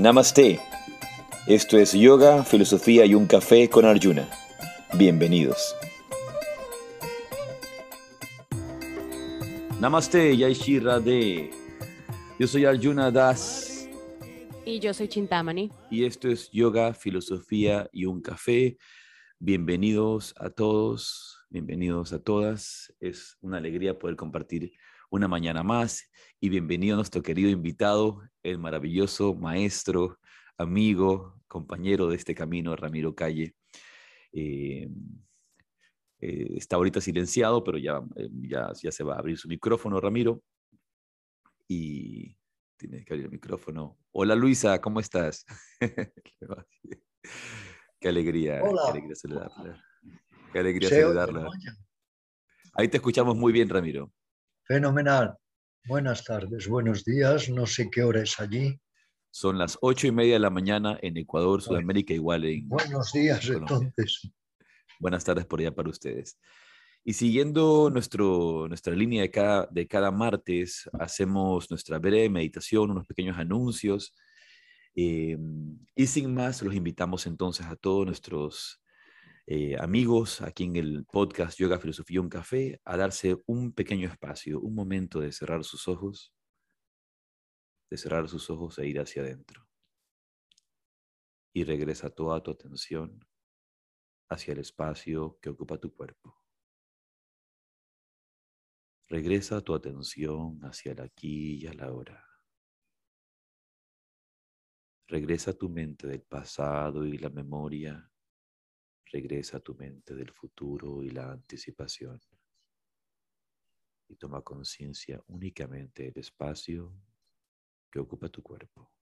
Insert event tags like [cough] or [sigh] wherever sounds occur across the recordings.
Namaste. Esto es Yoga, Filosofía y un Café con Arjuna. Bienvenidos. Namaste, Yai de. Yo soy Arjuna Das. Y yo soy Chintamani. Y esto es Yoga, Filosofía y un Café. Bienvenidos a todos, bienvenidos a todas. Es una alegría poder compartir una mañana más y bienvenido a nuestro querido invitado, el maravilloso maestro, amigo, compañero de este camino, Ramiro Calle. Eh, eh, está ahorita silenciado, pero ya, eh, ya, ya se va a abrir su micrófono, Ramiro. Y tiene que abrir el micrófono. Hola Luisa, ¿cómo estás? [laughs] qué alegría, qué alegría saludarla. Qué alegría saludarla. Ahí te escuchamos muy bien, Ramiro. Fenomenal. Buenas tardes, buenos días. No sé qué hora es allí. Son las ocho y media de la mañana en Ecuador, Sudamérica, igual en. Buenos días, entonces. Buenas tardes por allá para ustedes. Y siguiendo nuestro, nuestra línea de cada, de cada martes, hacemos nuestra breve meditación, unos pequeños anuncios. Eh, y sin más, los invitamos entonces a todos nuestros eh, amigos aquí en el podcast Yoga, Filosofía, un café, a darse un pequeño espacio, un momento de cerrar sus ojos, de cerrar sus ojos e ir hacia adentro. Y regresa toda tu atención hacia el espacio que ocupa tu cuerpo. Regresa tu atención hacia el aquí y a la hora. Regresa tu mente del pasado y la memoria Regresa a tu mente del futuro y la anticipación y toma conciencia únicamente del espacio que ocupa tu cuerpo.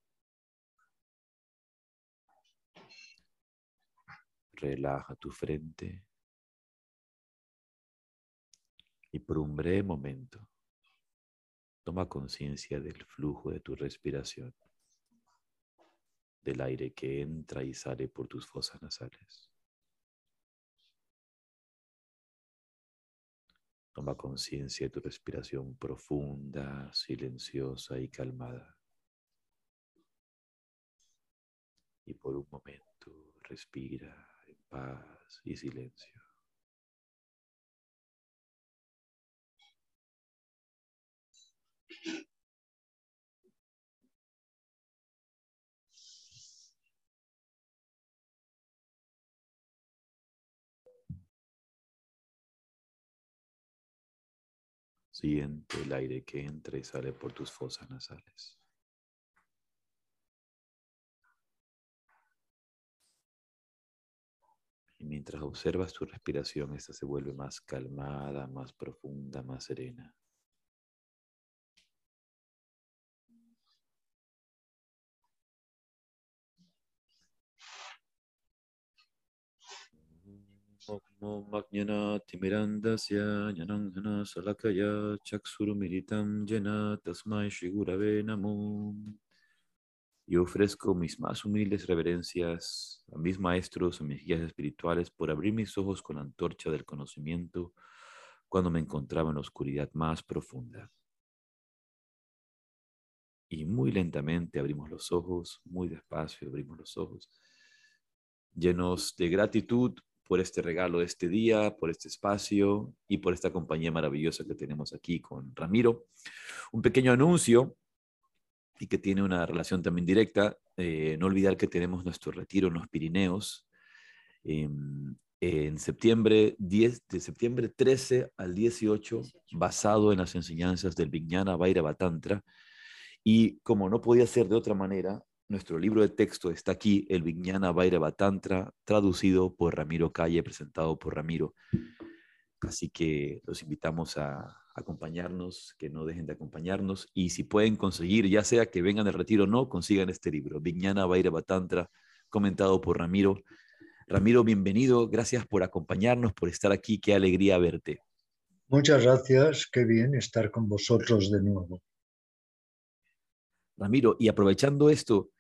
Relaja tu frente y por un breve momento toma conciencia del flujo de tu respiración, del aire que entra y sale por tus fosas nasales. Toma conciencia de tu respiración profunda, silenciosa y calmada. Y por un momento respira en paz y silencio. Siente el aire que entra y sale por tus fosas nasales. Y mientras observas tu respiración, esta se vuelve más calmada, más profunda, más serena. Y ofrezco mis más humildes reverencias a mis maestros, a mis guías espirituales, por abrir mis ojos con la antorcha del conocimiento cuando me encontraba en la oscuridad más profunda. Y muy lentamente abrimos los ojos, muy despacio abrimos los ojos, llenos de gratitud por este regalo de este día, por este espacio y por esta compañía maravillosa que tenemos aquí con Ramiro. Un pequeño anuncio y que tiene una relación también directa. Eh, no olvidar que tenemos nuestro retiro en los Pirineos em, en septiembre 10, de septiembre 13 al 18, basado en las enseñanzas del Vijnana Vairava Tantra. Y como no podía ser de otra manera, nuestro libro de texto está aquí, el Vijnana Vairava Tantra, traducido por Ramiro Calle, presentado por Ramiro. Así que los invitamos a acompañarnos, que no dejen de acompañarnos. Y si pueden conseguir, ya sea que vengan al retiro o no, consigan este libro, Vijnana Vairava Tantra, comentado por Ramiro. Ramiro, bienvenido. Gracias por acompañarnos, por estar aquí. Qué alegría verte. Muchas gracias. Qué bien estar con vosotros de nuevo. Ramiro, y aprovechando esto,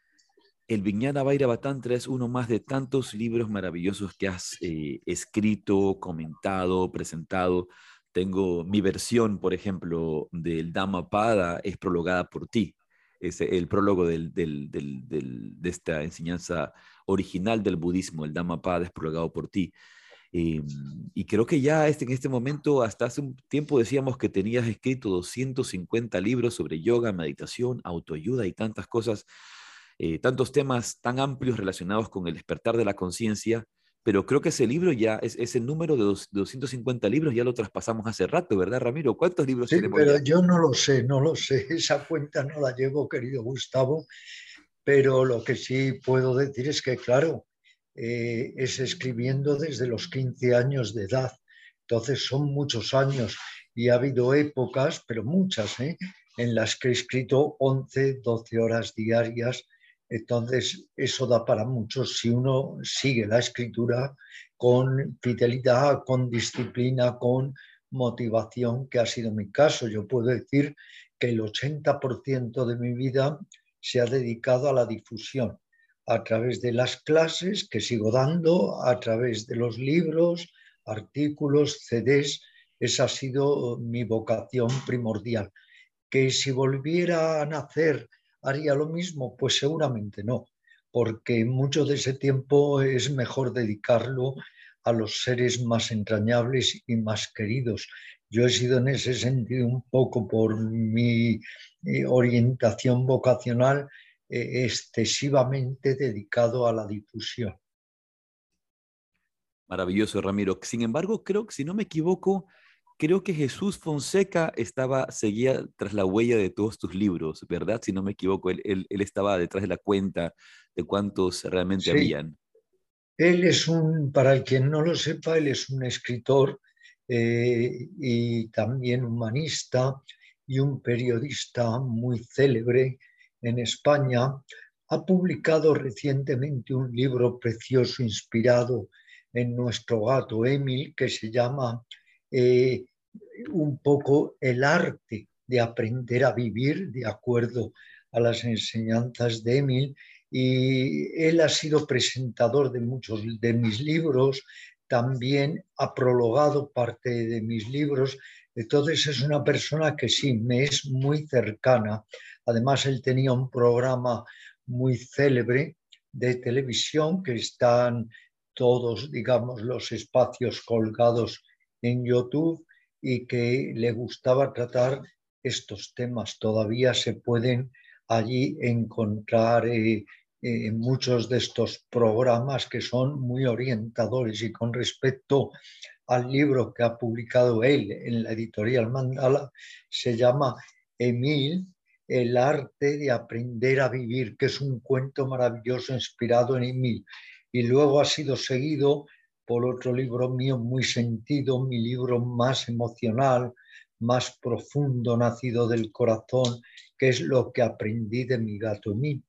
el Vijnana Vairava Tantra es uno más de tantos libros maravillosos que has eh, escrito, comentado, presentado. Tengo mi versión, por ejemplo, del Dhammapada es prologada por ti. es el prólogo de esta enseñanza original del budismo, el Dhammapada desprologado por ti. Eh, y creo que ya este, en este momento, hasta hace un tiempo decíamos que tenías escrito 250 libros sobre yoga, meditación, autoayuda y tantas cosas, eh, tantos temas tan amplios relacionados con el despertar de la conciencia, pero creo que ese libro ya, es, ese número de, 250 libros ya lo traspasamos hace rato, ¿verdad, Ramiro? ¿Cuántos libros sí, Pero yo no lo sé, no lo sé, [laughs] esa cuenta no la llevo, querido Gustavo, pero lo que sí puedo decir es que, claro, eh, es escribiendo desde los 15 años de edad. Entonces son muchos años y ha habido épocas, pero muchas, ¿eh? en las que he escrito 11, 12 horas diarias. Entonces eso da para muchos si uno sigue la escritura con fidelidad, con disciplina, con motivación, que ha sido mi caso. Yo puedo decir que el 80% de mi vida se ha dedicado a la difusión a través de las clases que sigo dando, a través de los libros, artículos, CDs. Esa ha sido mi vocación primordial. Que si volviera a nacer haría lo mismo, pues seguramente no, porque mucho de ese tiempo es mejor dedicarlo a los seres más entrañables y más queridos. Yo he sido en ese sentido un poco por mi eh, orientación vocacional eh, excesivamente dedicado a la difusión. Maravilloso, Ramiro. Sin embargo, creo que, si no me equivoco, creo que Jesús Fonseca estaba, seguía tras la huella de todos tus libros, ¿verdad? Si no me equivoco, él, estaba detrás de la cuenta de cuántos realmente habían. Él es un, para el quien no lo sepa, él es un escritor eh, y también humanista y un periodista muy célebre en España, ha publicado recientemente un libro precioso inspirado en nuestro gato Emil que se llama eh, un poco el arte de aprender a vivir de acuerdo a las enseñanzas de Emil. Y él ha sido presentador de muchos de mis libros, también ha prologado parte de mis libros, entonces es una persona que sí, me es muy cercana. Además, él tenía un programa muy célebre de televisión que están todos, digamos, los espacios colgados en YouTube y que le gustaba tratar estos temas. Todavía se pueden allí encontrar eh, eh, muchos de estos programas que son muy orientadores y con respecto al libro que ha publicado él en la editorial Mandala, se llama Emil, el arte de aprender a vivir, que es un cuento maravilloso inspirado en Emil. Y luego ha sido seguido por otro libro mío muy sentido, mi libro más emocional, más profundo, nacido del corazón, que es lo que aprendí de mi gato Emil.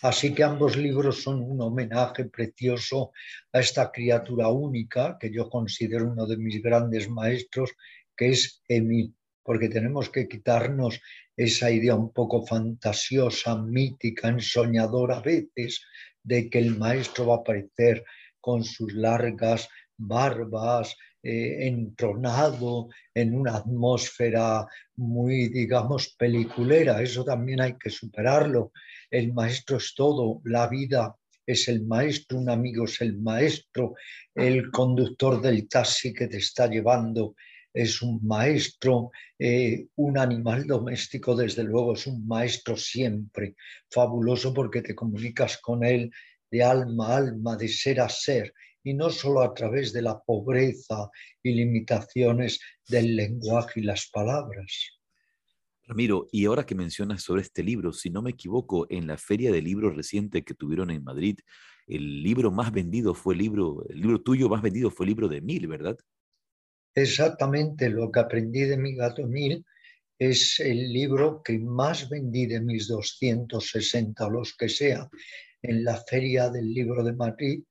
Así que ambos libros son un homenaje precioso a esta criatura única que yo considero uno de mis grandes maestros, que es Emil, porque tenemos que quitarnos esa idea un poco fantasiosa, mítica, ensoñadora a veces, de que el maestro va a aparecer con sus largas barbas, eh, entronado en una atmósfera muy, digamos, peliculera. Eso también hay que superarlo. El maestro es todo, la vida es el maestro, un amigo es el maestro, el conductor del taxi que te está llevando es un maestro, eh, un animal doméstico desde luego es un maestro siempre, fabuloso porque te comunicas con él de alma a alma, de ser a ser, y no solo a través de la pobreza y limitaciones del lenguaje y las palabras. Ramiro, y ahora que mencionas sobre este libro, si no me equivoco, en la feria de libros reciente que tuvieron en Madrid, el libro más vendido fue el libro, el libro tuyo más vendido fue el libro de Mil, ¿verdad? exactamente lo que aprendí de mi gato Mil. Es el libro que más vendí de mis 260 o los que sea en la Feria del Libro de Madrid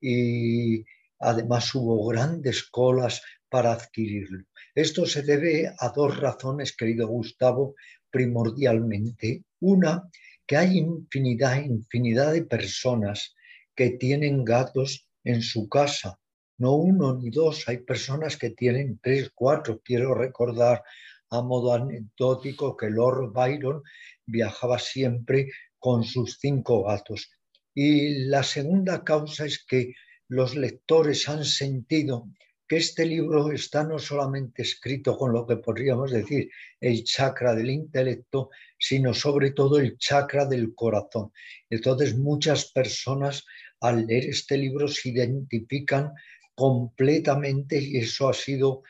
y además hubo grandes colas para adquirirlo. Esto se debe a dos razones, querido Gustavo, primordialmente. Una, que hay infinidad, infinidad de personas que tienen gatos en su casa no uno ni dos, hay personas que tienen tres, cuatro. Quiero recordar a modo anecdótico que Lord Byron viajaba siempre con sus cinco gatos. Y la segunda causa es que los lectores han sentido que este libro está no solamente escrito con lo que podríamos decir el chakra del intelecto, sino sobre todo el chakra del corazón. Entonces muchas personas al leer este libro se identifican completamente y eso ha sido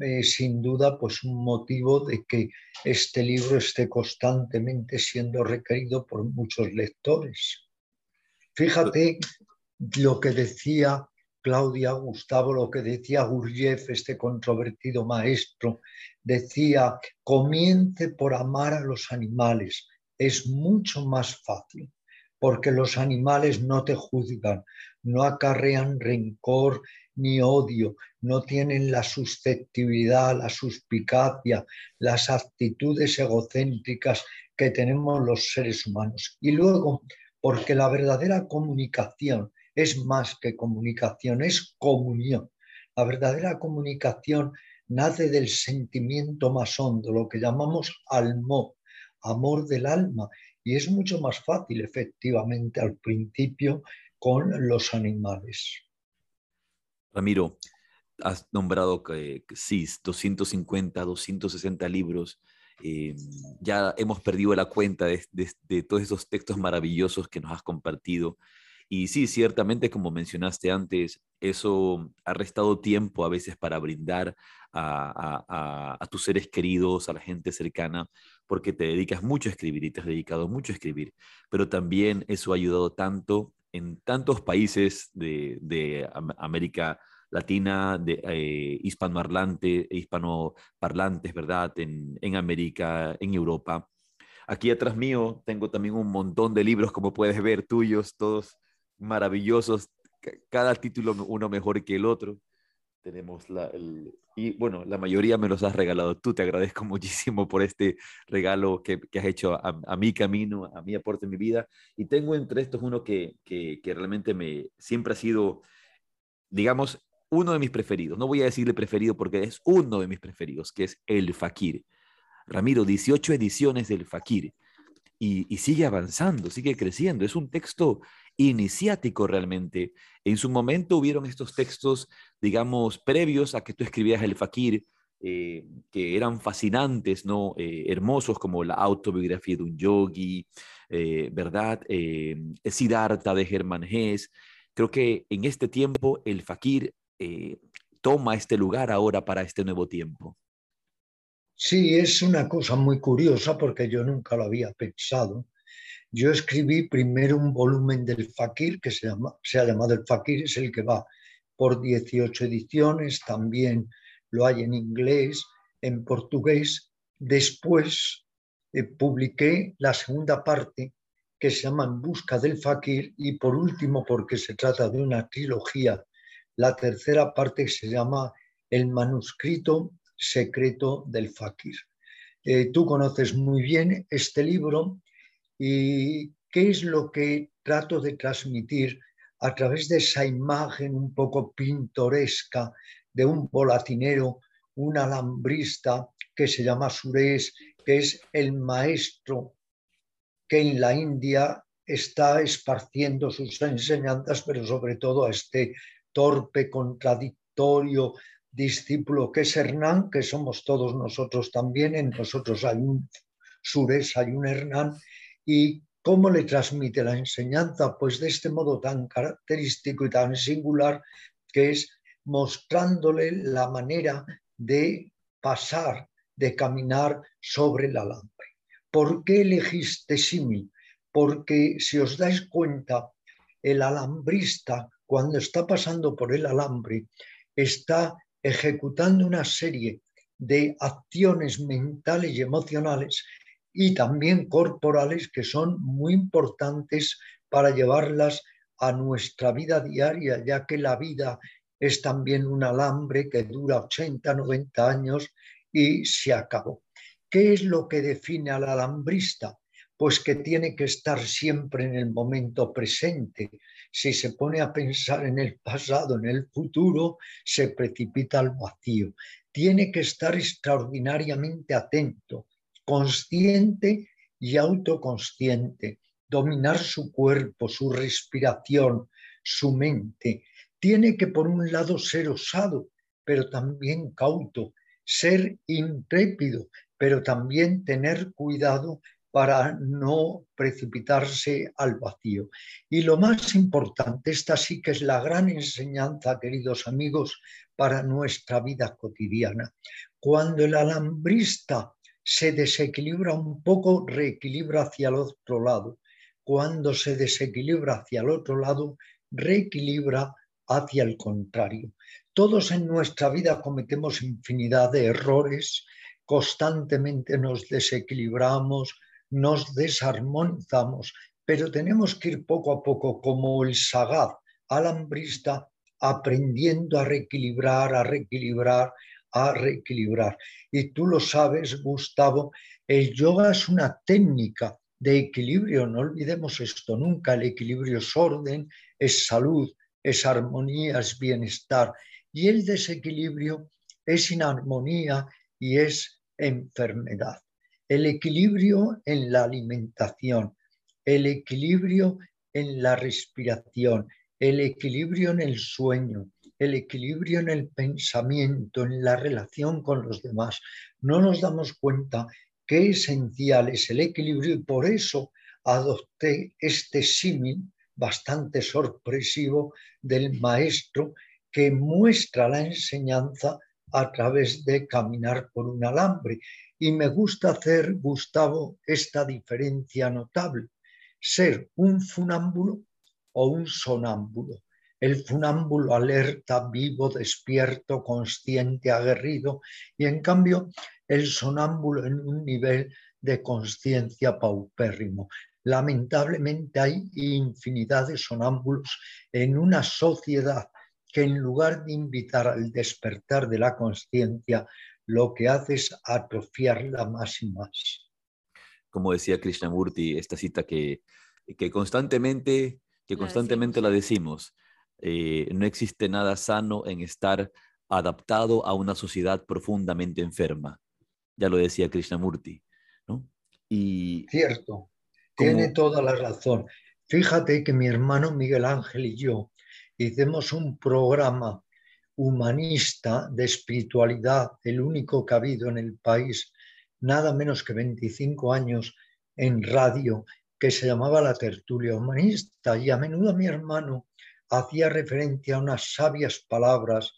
eh, sin duda pues un motivo de que este libro esté constantemente siendo requerido por muchos lectores. Fíjate lo que decía Claudia Gustavo, lo que decía Gurdjieff, este controvertido maestro, decía, comience por amar a los animales, es mucho más fácil, porque los animales no te juzgan, no acarrean rencor ni odio, no tienen la susceptibilidad, la suspicacia, las actitudes egocéntricas que tenemos los seres humanos. Y luego, porque la verdadera comunicación es más que comunicación, es comunión. La verdadera comunicación nace del sentimiento más hondo, lo que llamamos almo, amor del alma, y es mucho más fácil efectivamente al principio con los animales. Ramiro, has nombrado que, sí, 250, 260 libros. Eh, ya hemos perdido la cuenta de, de, todos esos textos maravillosos que nos has compartido. Y sí, ciertamente, como mencionaste antes, eso ha restado tiempo a veces para brindar a, tus seres queridos, a la gente cercana, porque te dedicas mucho a escribir y te has dedicado mucho a escribir. Pero también eso ha ayudado tanto en tantos países de, América Latina, de eh, hispanoparlante, hispanoparlantes, ¿verdad? En, en América, en Europa. Aquí atrás mío tengo también un montón de libros, como puedes ver, tuyos, todos maravillosos, cada título uno mejor que el otro. Tenemos la, y bueno, la mayoría me los has regalado tú, te agradezco [laughs] muchísimo por este regalo que, has hecho a, mi camino, a mi aporte en mi vida. Y tengo entre estos uno que, que, que realmente me siempre ha sido, digamos, uno de mis preferidos. No voy a decirle preferido porque es uno de mis preferidos, que es El Fakir. Ramiro, 18 ediciones del Fakir. Y, sigue avanzando, sigue creciendo. Es un texto iniciático realmente. En su momento hubieron estos textos, digamos, previos a que tú escribías el Fakir, eh, que eran fascinantes, ¿no? Eh, hermosos como la autobiografía de un yogi, eh, ¿verdad? Siddhartha de Germán Hess. Creo que en este tiempo el Fakir toma este lugar ahora para este nuevo tiempo. Sí, es una cosa muy curiosa porque yo nunca lo había pensado yo escribí primero un volumen del Fakir, que se, llama, se ha llamado El Fakir, es el que va por 18 ediciones, también lo hay en inglés, en portugués. Después eh, publiqué la segunda parte, que se llama En busca del Fakir, y por último, porque se trata de una trilogía, la tercera parte se llama El manuscrito secreto del Fakir. Eh, tú conoces muy bien este libro ¿Y qué es lo que trato de transmitir a través de esa imagen un poco pintoresca de un volatinero, un alambrista que se llama Suresh, que es el maestro que en la India está esparciendo sus enseñanzas, pero sobre todo a este torpe, contradictorio discípulo que es Hernán, que somos todos nosotros también, en nosotros hay un Suresh, hay un Hernán, ¿Y cómo le transmite la enseñanza? Pues de este modo tan característico y tan singular que es mostrándole la manera de pasar, de caminar sobre el alambre. ¿Por qué elegiste símil? Porque si os dais cuenta, el alambrista, cuando está pasando por el alambre, está ejecutando una serie de acciones mentales y emocionales y también corporales que son muy importantes para llevarlas a nuestra vida diaria, ya que la vida es también un alambre que dura 80, 90 años y se acabó. ¿Qué es lo que define al alambrista? Pues que tiene que estar siempre en el momento presente. Si se pone a pensar en el pasado, en el futuro, se precipita al vacío. tiene que estar extraordinariamente atento, consciente y autoconsciente, dominar su cuerpo, su respiración, su mente. Tiene que, por un lado, ser osado, pero también cauto, ser intrépido, pero también tener cuidado para no precipitarse al vacío. Y lo más importante, esta sí que es la gran enseñanza, queridos amigos, para nuestra vida cotidiana. Cuando el alambrista se desequilibra un poco, reequilibra hacia el otro lado. Cuando se desequilibra hacia el otro lado, reequilibra hacia el contrario. Todos en nuestra vida cometemos infinidad de errores, constantemente nos desequilibramos, nos desarmonizamos, pero tenemos que ir poco a poco como el sagaz alambrista aprendiendo a reequilibrar, a reequilibrar, a reequilibrar. Y tú lo sabes, Gustavo, el yoga es una técnica de equilibrio, no olvidemos esto nunca, el equilibrio es orden, es salud, es armonía, es bienestar. Y el desequilibrio es inarmonía y es enfermedad el equilibrio en la alimentación, el equilibrio en la respiración, el equilibrio en el sueño, el equilibrio en el pensamiento, en la relación con los demás. No nos damos cuenta qué esencial es el equilibrio y por eso adopté este símil bastante sorpresivo del maestro que muestra la enseñanza a través de caminar por un alambre. Y me gusta hacer, Gustavo, esta diferencia notable, ser un funámbulo o un sonámbulo. El funámbulo alerta, vivo, despierto, consciente, aguerrido, y en cambio el sonámbulo en un nivel de conciencia paupérrimo. Lamentablemente hay infinidad de sonámbulos en una sociedad que en lugar de invitar al despertar de la conciencia, lo que hace es atrofiarla más y más. Como decía Krishnamurti, esta cita que, que constantemente, que constantemente la decimos, eh, no existe nada sano en estar adaptado a una sociedad profundamente enferma. Ya lo decía Krishnamurti. ¿no? Y Cierto, tiene toda la razón. Fíjate que mi hermano Miguel Ángel y yo hicimos un programa humanista de espiritualidad, el único que ha habido en el país, nada menos que 25 años en radio, que se llamaba La Tertulia Humanista. Y a menudo mi hermano hacía referencia a unas sabias palabras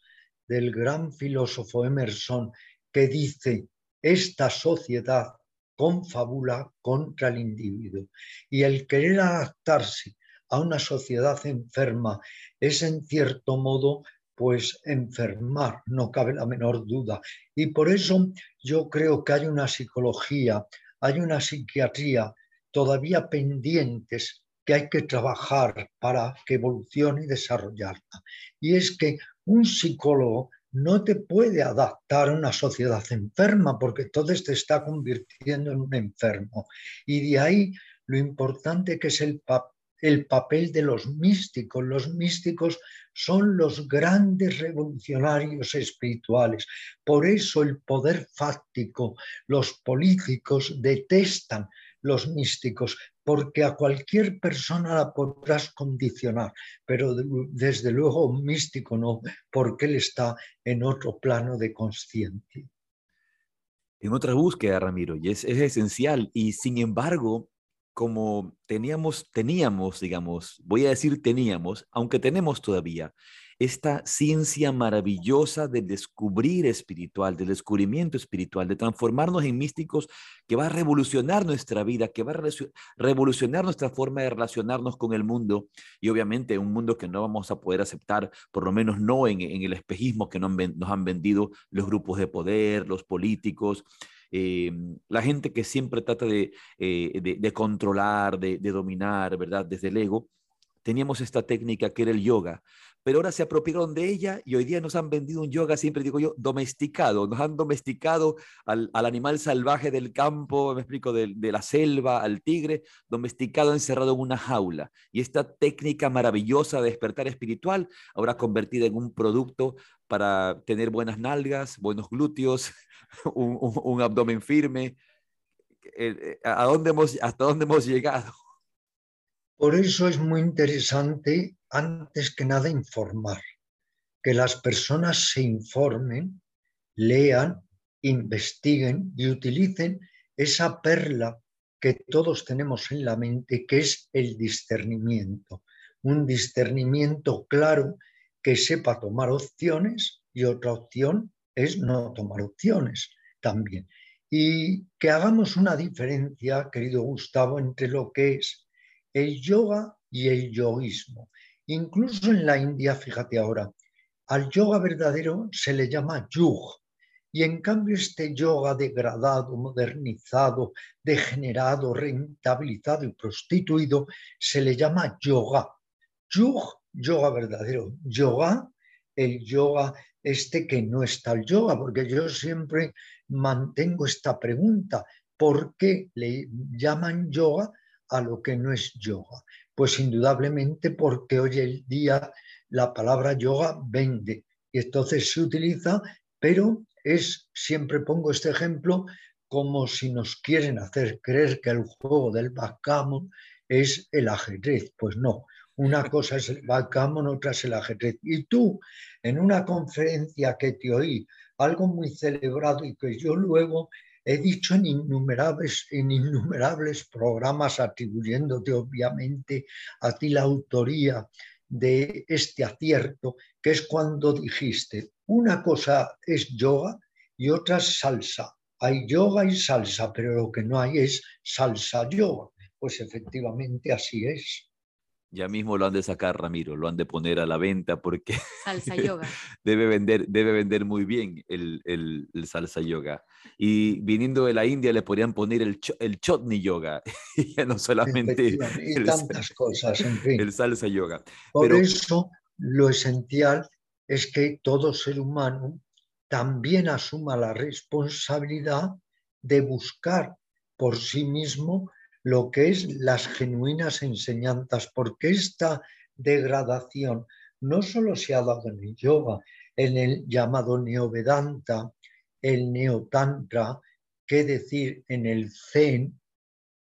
del gran filósofo Emerson que dice, esta sociedad confabula contra el individuo y el querer adaptarse a una sociedad enferma es en cierto modo pues enfermar, no cabe la menor duda. Y por eso yo creo que hay una psicología, hay una psiquiatría todavía pendientes que hay que trabajar para que evolucione y desarrollarla. Y es que un psicólogo no te puede adaptar a una sociedad enferma porque todo te está convirtiendo en un enfermo. Y de ahí lo importante que es el papel el papel de los místicos. Los místicos son los grandes revolucionarios espirituales. Por eso el poder fáctico, los políticos detestan los místicos, porque a cualquier persona la podrás condicionar, pero desde luego un místico no, porque él está en otro plano de conciencia. En otra búsqueda, Ramiro, y es, es esencial, y sin embargo, como teníamos, teníamos, digamos, voy a decir teníamos, aunque tenemos todavía, esta ciencia maravillosa del descubrir espiritual, del descubrimiento espiritual, de transformarnos en místicos que va a revolucionar nuestra vida, que va a revolucionar nuestra forma de relacionarnos con el mundo y obviamente un mundo que no vamos a poder aceptar, por lo menos no en, el espejismo que nos han vendido los grupos de poder, los políticos, eh, la gente que siempre trata de, eh, controlar, de, dominar, ¿verdad? Desde el ego, teníamos esta técnica que era el yoga pero ahora se apropiaron de ella y hoy día nos han vendido un yoga, siempre digo yo, domesticado, nos han domesticado al, animal salvaje del campo, me explico, de, la selva, al tigre, domesticado, encerrado en una jaula. Y esta técnica maravillosa de despertar espiritual, ahora convertida en un producto para tener buenas nalgas, buenos glúteos, [laughs] un, abdomen firme. Eh, ¿A dónde ¿Hasta dónde hemos llegado? Por eso es muy interesante, antes que nada, informar, que las personas se informen, lean, investiguen y utilicen esa perla que todos tenemos en la mente, que es el discernimiento. Un discernimiento claro que sepa tomar opciones y otra opción es no tomar opciones también. Y que hagamos una diferencia, querido Gustavo, entre lo que es el yoga y el yoísmo. Incluso en la India, fíjate ahora, al yoga verdadero se le llama yug. Y en cambio este yoga degradado, modernizado, degenerado, rentabilizado y prostituido se le llama yoga. Yug, yoga verdadero. Yoga, el yoga este que no está el yoga, porque yo siempre mantengo esta pregunta, ¿por qué le llaman yoga a lo que no es yoga? Pues indudablemente porque hoy el día la palabra yoga vende y entonces se utiliza, pero es, siempre pongo este ejemplo, como si nos quieren hacer creer que el juego del backgammon es el ajedrez. Pues no, una [laughs] cosa es el backgammon, otra es el ajedrez. Y tú, en una conferencia que te oí, algo muy celebrado y que yo luego He dicho en innumerables, en innumerables programas, atribuyéndote obviamente a ti la autoría de este acierto, que es cuando dijiste, una cosa es yoga y otra es salsa. Hay yoga y salsa, pero lo que no hay es salsa yoga. Pues efectivamente así es. Ya mismo lo han de sacar, Ramiro, lo han de poner a la venta porque salsa [laughs] yoga. debe, vender, debe vender muy bien el, el, salsa yoga. Y viniendo de la India le podrían poner el, el chotni yoga, [laughs] y ya no solamente el, tantas cosas, en fin. el salsa yoga. Por eso lo esencial es que todo ser humano también asuma la responsabilidad de buscar por sí mismo lo que es las genuinas enseñanzas, porque esta degradación no solo se ha dado en el yoga, en el llamado neovedanta, el neotantra, qué decir en el zen,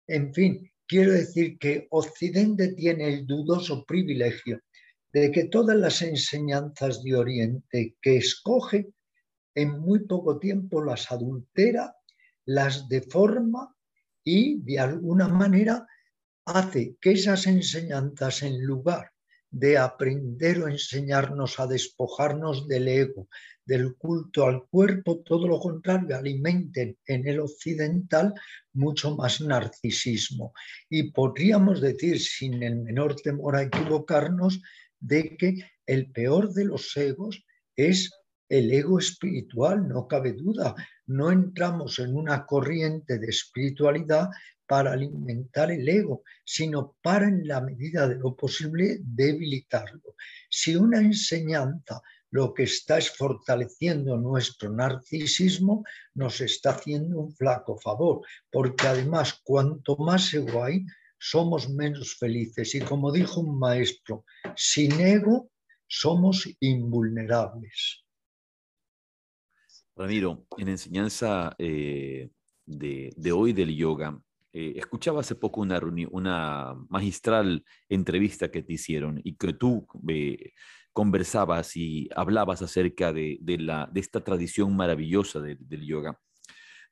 en fin, quiero decir que Occidente tiene el dudoso privilegio de que todas las enseñanzas de Oriente que escoge, en muy poco tiempo las adultera, las deforma y de alguna manera hace que esas enseñanzas en lugar de aprender o enseñarnos a despojarnos del ego, del culto al cuerpo, todo lo contrario, alimenten en el occidental mucho más narcisismo. Y podríamos decir, sin el menor temor a equivocarnos, de que el peor de los egos es el ego espiritual, no cabe duda. No entramos en una corriente de espiritualidad para alimentar el ego, sino para, en la medida de lo posible, debilitarlo. Si una enseñanza lo que está es fortaleciendo nuestro narcisismo, nos está haciendo un flaco favor, porque además cuanto más ego hay, somos menos felices. Y como dijo un maestro, sin ego somos invulnerables. Ramiro, en enseñanza eh, de, hoy del yoga, eh, escuchaba hace poco una, magistral entrevista que te hicieron y que tú eh, conversabas y hablabas acerca de, esta tradición maravillosa del yoga.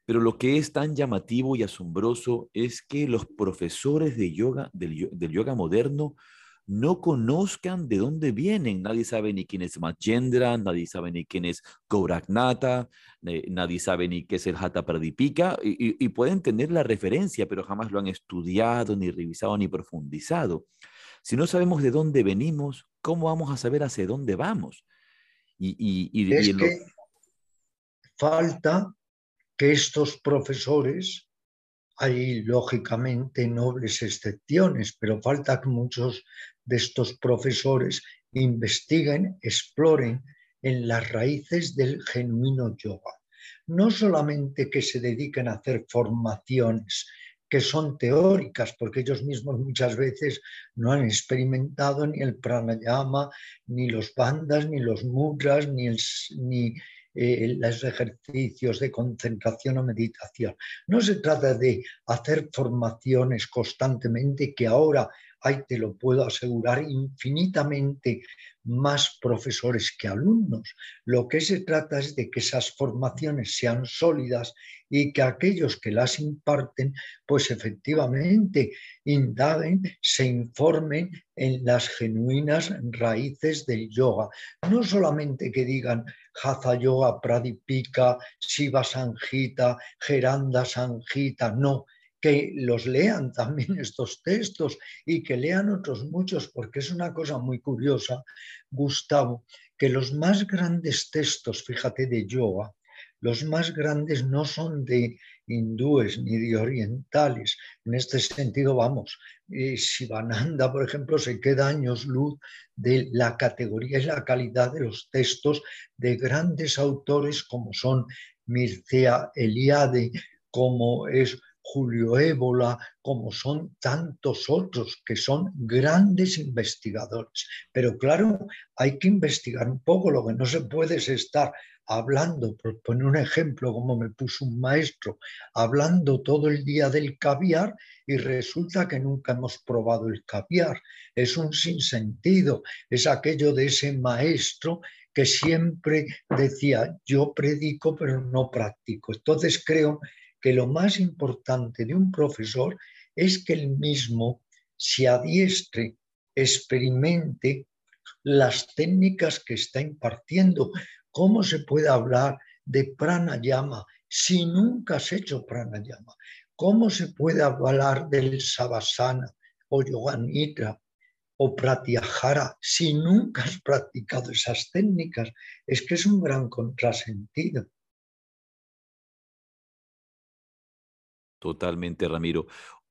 Pero lo que es tan llamativo y asombroso es que los profesores de yoga, del yoga moderno, no conozcan de dónde vienen. Nadie sabe ni quién es Majendra, nadie sabe ni quién es Goraknata, nadie sabe ni qué es el Hatha Pradipika, y, y, pueden tener la referencia, pero jamás lo han estudiado, ni revisado, ni profundizado. Si no sabemos de dónde venimos, ¿cómo vamos a saber hacia dónde vamos? Y, es que falta que estos profesores Hay lógicamente nobles excepciones, pero falta que muchos de estos profesores investiguen, exploren en las raíces del genuino yoga. No solamente que se dediquen a hacer formaciones que son teóricas, porque ellos mismos muchas veces no han experimentado ni el pranayama, ni los bandas, ni los mudras, ni, ni eh, los ejercicios de concentración o meditación. No se trata de hacer formaciones constantemente que ahora hay, te lo puedo asegurar, infinitamente más profesores que alumnos. Lo que se trata es de que esas formaciones sean sólidas y que aquellos que las imparten, pues efectivamente indaguen, se informen en las genuinas raíces del yoga. No solamente que digan Hatha Yoga Pradipika, Shiva Sanjita, Geranda Sanjita, no, que los lean [laughs] también estos textos y que lean otros muchos, porque es una cosa muy curiosa, Gustavo, que los más grandes textos, fíjate, de yoga, los más grandes no son de hindúes ni de orientales. En este sentido, vamos, eh, Sivananda, por ejemplo, se queda años luz de la categoría y la calidad de los textos de grandes autores como son Mircea Eliade, como es Julio Ébola, como son tantos otros que son grandes investigadores. Pero claro, hay que investigar un poco, lo que no se puede es estar hablando, por poner un ejemplo, como me puso un maestro, hablando todo el día del caviar y resulta que nunca hemos probado el caviar. Es un sinsentido, es aquello de ese maestro que siempre decía, yo predico pero no practico. Entonces creo que lo más importante de un profesor es que él mismo se adiestre, experimente las técnicas que está impartiendo. ¿Cómo se puede hablar de pranayama si nunca has hecho pranayama? ¿Cómo se puede hablar del savasana o yoga nidra o pratyahara si nunca has practicado esas técnicas? Es que es un gran contrasentido. Totalmente, Ramiro.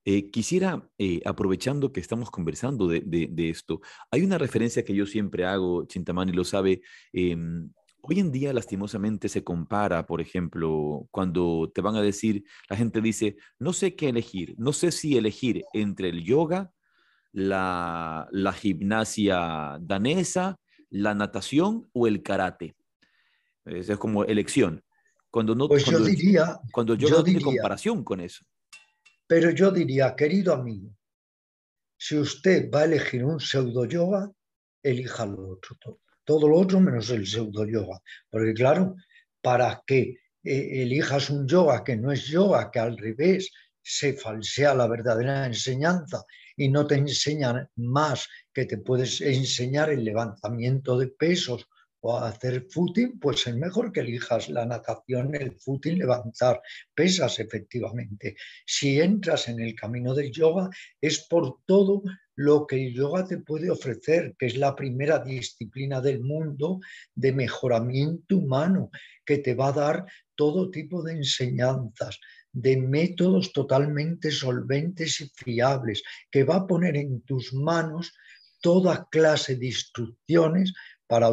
Eh, quisiera, eh, aprovechando que estamos conversando de, esto, hay una referencia que yo siempre hago, Chintamani lo sabe. Em, hoy en día, lastimosamente, se compara, por ejemplo, cuando te van a decir, la gente dice, no sé qué elegir, no sé si elegir entre el yoga, la, gimnasia danesa, la natación o el karate. Es, es como elección. Cuando no, pues yo diría, cuando yo, no tiene comparación con eso. Pero yo diría, querido amigo, si usted va a elegir un pseudo yoga, elija lo otro, todo, lo otro menos el pseudo yoga. Porque claro, para que eh, elijas un yoga que no es yoga, que al revés se falsea la verdadera enseñanza y no te enseñan más que te puedes enseñar el levantamiento de pesos o hacer footing, pues es mejor que elijas la natación, el footing, levantar pesas efectivamente. Si entras en el camino del yoga es por todo lo que el yoga te puede ofrecer, que es la primera disciplina del mundo de mejoramiento humano, que te va a dar todo tipo de enseñanzas, de métodos totalmente solventes y fiables, que va a poner en tus manos toda clase de instrucciones para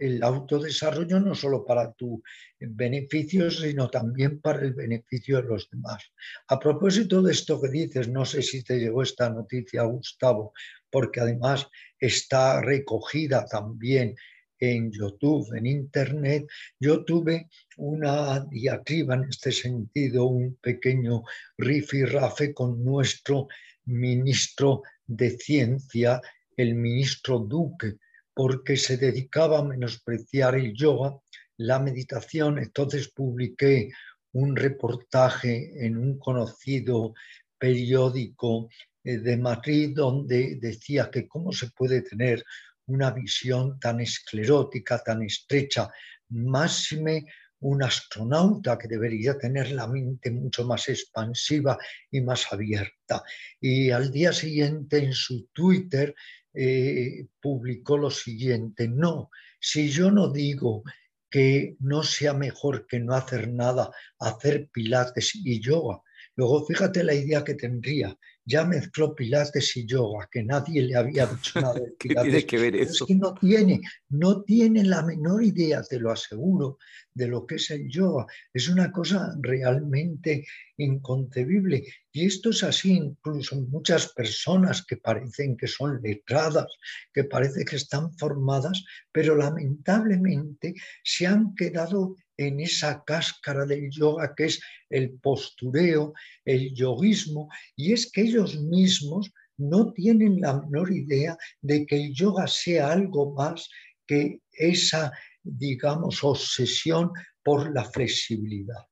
el autodesarrollo, no solo para tu beneficio, sino también para el beneficio de los demás. A propósito de esto que dices, no sé si te llegó esta noticia, Gustavo, porque además está recogida también en YouTube, en Internet, yo tuve una diatriba en este sentido, un pequeño rifirrafe con nuestro ministro de Ciencia, el ministro Duque, porque se dedicaba a menospreciar el yoga, la meditación. Entonces publiqué un reportaje en un conocido periódico eh, de Madrid donde decía que cómo se puede tener una visión tan esclerótica, tan estrecha, máxime un astronauta que debería tener la mente mucho más expansiva y más abierta. Y al día siguiente en su Twitter eh, publicó lo siguiente, no, si yo no digo que no sea mejor que no hacer nada, hacer pilates y yoga, Luego, fíjate la idea que tendría. Ya mezcló pilates y yoga, que nadie le había dicho nada de [laughs] ¿Qué tiene que ver eso? Es que no tiene, no tiene la menor idea, te lo aseguro, de lo que es el yoga. Es una cosa realmente inconcebible. Y esto es así incluso muchas personas que parecen que son letradas, que parece que están formadas, pero lamentablemente se han quedado en esa cáscara del yoga que es el postureo, el yoguismo, y es que ellos mismos no tienen la menor idea de que el yoga sea algo más que esa, digamos, obsesión por la flexibilidad.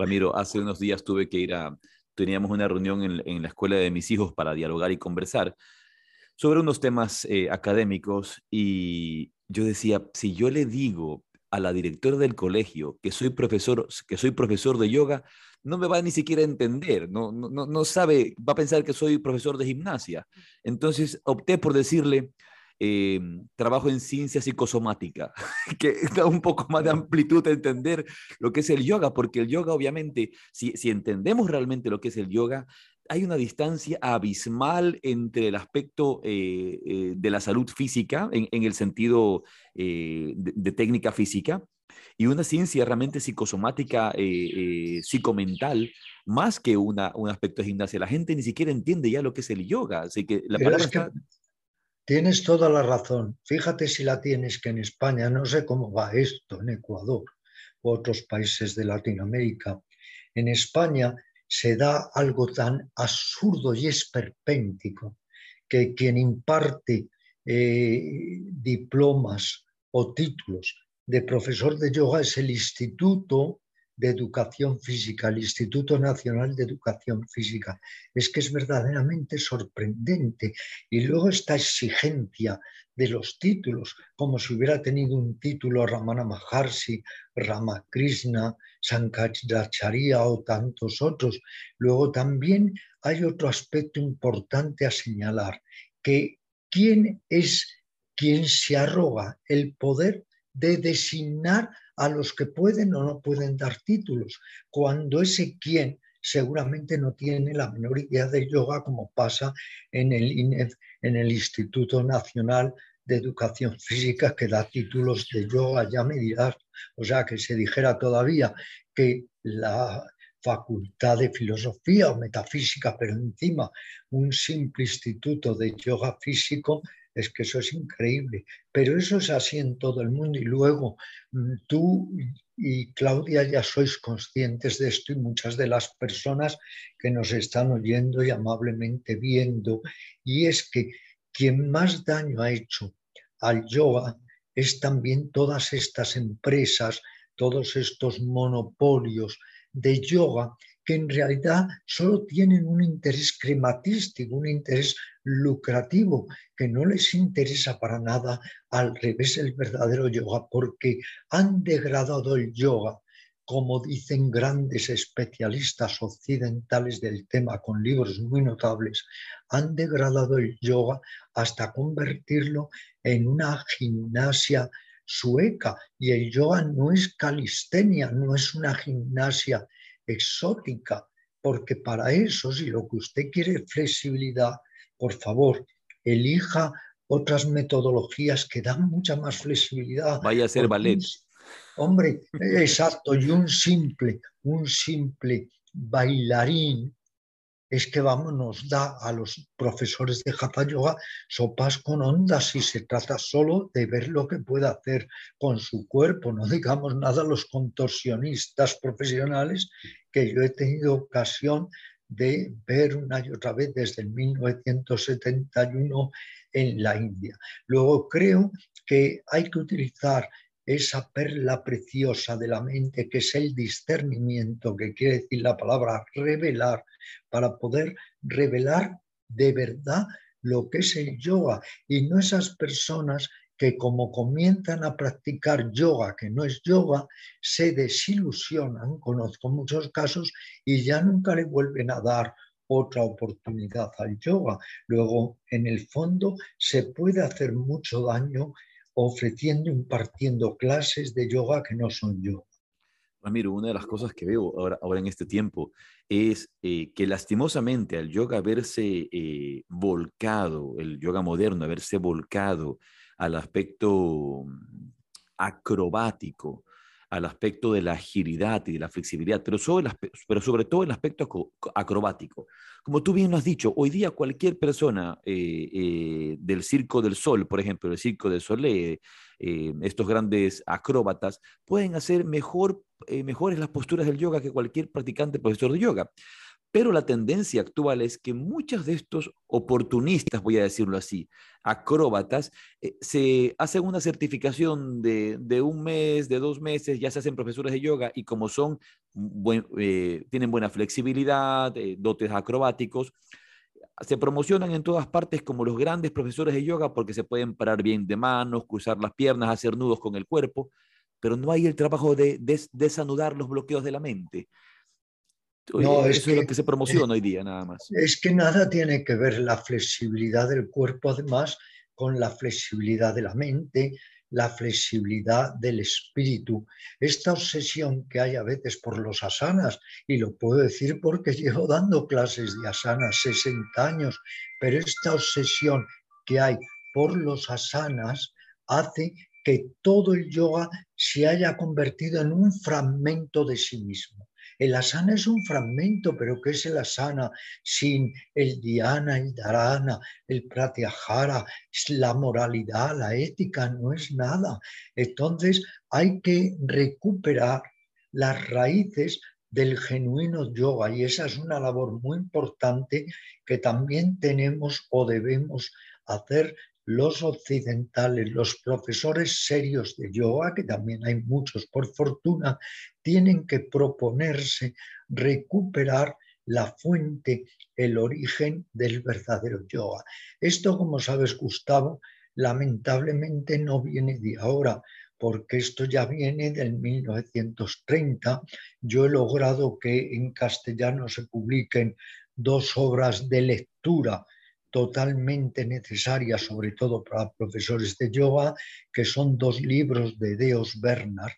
Ramiro, hace unos días tuve que ir a, teníamos una reunión en, la escuela de mis hijos para dialogar y conversar sobre unos temas eh, académicos y yo decía, si yo le digo a la directora del colegio que soy profesor, que soy profesor de yoga, no me va ni siquiera a entender, no, no, no sabe, va a pensar que soy profesor de gimnasia. Entonces opté por decirle, em, trabajo en ciencia psicosomática, [laughs] que da un poco más de amplitud a entender lo que es el yoga, porque el yoga obviamente, si, si entendemos realmente lo que es el yoga, hay una distancia abismal entre el aspecto eh, eh, de la salud física, en, el sentido eh, de, técnica física, y una ciencia realmente psicosomática, psicomental, más que una, un aspecto de gimnasia. La gente ni siquiera entiende ya lo que es el yoga. Así que la palabra Tienes toda la razón. Fíjate si la tienes que en España, no sé cómo va esto, en Ecuador u otros países de Latinoamérica. En España se da algo tan absurdo y esperpéntico que quien imparte eh, diplomas o títulos de profesor de yoga es el Instituto de Educación Física, el Instituto Nacional de Educación Física. Es que es verdaderamente sorprendente. Y luego esta exigencia de los títulos, como si hubiera tenido un título Ramana Maharshi, Ramakrishna, Sankaracharya o tantos otros. Luego también hay otro aspecto importante a señalar, que quién es quien se arroga el poder de designar a los que pueden o no pueden dar títulos, cuando ese quién seguramente no tiene la menor idea de yoga como pasa en el INEF, en el Instituto Nacional de Educación Física que da títulos de yoga, ya me dirás, o sea, que se dijera todavía que la facultad de filosofía o metafísica, pero encima un simple instituto de yoga físico, es que eso es increíble. Pero eso es así en todo el mundo y luego mm, tú y Claudia ya sois conscientes de esto y muchas de las personas que nos están oyendo y amablemente viendo, y es que quien más daño ha hecho al yoga es también todas estas empresas, todos estos monopolios de yoga que en realidad solo tienen un interés crematístico, un interés lucrativo, que no les interesa para nada al revés el verdadero yoga, porque han degradado el yoga como dicen grandes especialistas occidentales del tema con libros muy notables, han degradado el yoga hasta convertirlo en una gimnasia sueca. Y el yoga no es calistenia, no es una gimnasia exótica, porque para eso, si lo que usted quiere es flexibilidad, por favor, elija otras metodologías que dan mucha más flexibilidad. Vaya a ser ballet. Hombre, exacto, y un simple, un simple bailarín es que vamos, nos da a los profesores de Hatha Yoga sopas con ondas y se trata solo de ver lo que puede hacer con su cuerpo, no digamos nada a los contorsionistas profesionales que yo he tenido ocasión de ver una y otra vez desde el 1971 en la India. Luego creo que hay que utilizar esa perla preciosa de la mente que es el discernimiento, que quiere decir la palabra revelar, para poder revelar de verdad lo que es el yoga y no esas personas que como comienzan a practicar yoga, que no es yoga, se desilusionan, conozco muchos casos, y ya nunca le vuelven a dar otra oportunidad al yoga. Luego, en el fondo, se puede hacer mucho daño ofreciendo, impartiendo clases de yoga que no son yoga. Ramiro, una de las cosas que veo ahora, ahora en este tiempo es eh, que lastimosamente al yoga haberse eh, volcado, el yoga moderno, haberse volcado al aspecto mm, acrobático, al aspecto de la agilidad y de la flexibilidad, pero sobre, pero sobre todo el aspecto acrobático. Como tú bien lo has dicho, hoy día cualquier persona eh, del Circo del Sol, por ejemplo, el Circo del Soleil, estos grandes acróbatas, pueden hacer mejor eh, mejores las posturas del yoga que cualquier practicante profesor de yoga. Pero la tendencia actual es que muchos de estos oportunistas, voy a decirlo así, acróbatas, eh, se hacen una certificación de, un mes, de dos meses, ya se hacen profesores de yoga y como son, eh, tienen buena flexibilidad, dotes acrobáticos, se promocionan en todas partes como los grandes profesores de yoga porque se pueden parar bien de manos, cruzar las piernas, hacer nudos con el cuerpo, pero no hay el trabajo de, desanudar los bloqueos de la mente. No, es Eso es lo que se promociona hoy día, nada más. Es que nada tiene que ver la flexibilidad del cuerpo, además, con la flexibilidad de la mente, la flexibilidad del espíritu. Esta obsesión que hay a veces por los asanas, y lo puedo decir porque [laughs] llevo dando clases de asanas 60 años, pero esta obsesión que hay por los asanas hace que todo el yoga se haya convertido en un fragmento de sí mismo. El asana es un fragmento, pero ¿qué es el asana sin el dhyana, el dharana, el pratyahara, la moralidad, la ética? No es nada. Entonces hay que recuperar las raíces del genuino yoga y esa es una labor muy importante que también tenemos o debemos hacer los occidentales, los profesores serios de yoga, que también hay muchos por fortuna, tienen que proponerse recuperar la fuente, el origen del verdadero yoga. Esto, como sabes, Gustavo, lamentablemente no viene de ahora, porque esto ya viene del 1930. Yo he logrado que en castellano se publiquen dos obras de lectura totalmente necesaria, sobre todo para profesores de yoga, que son dos libros de Deos Bernard.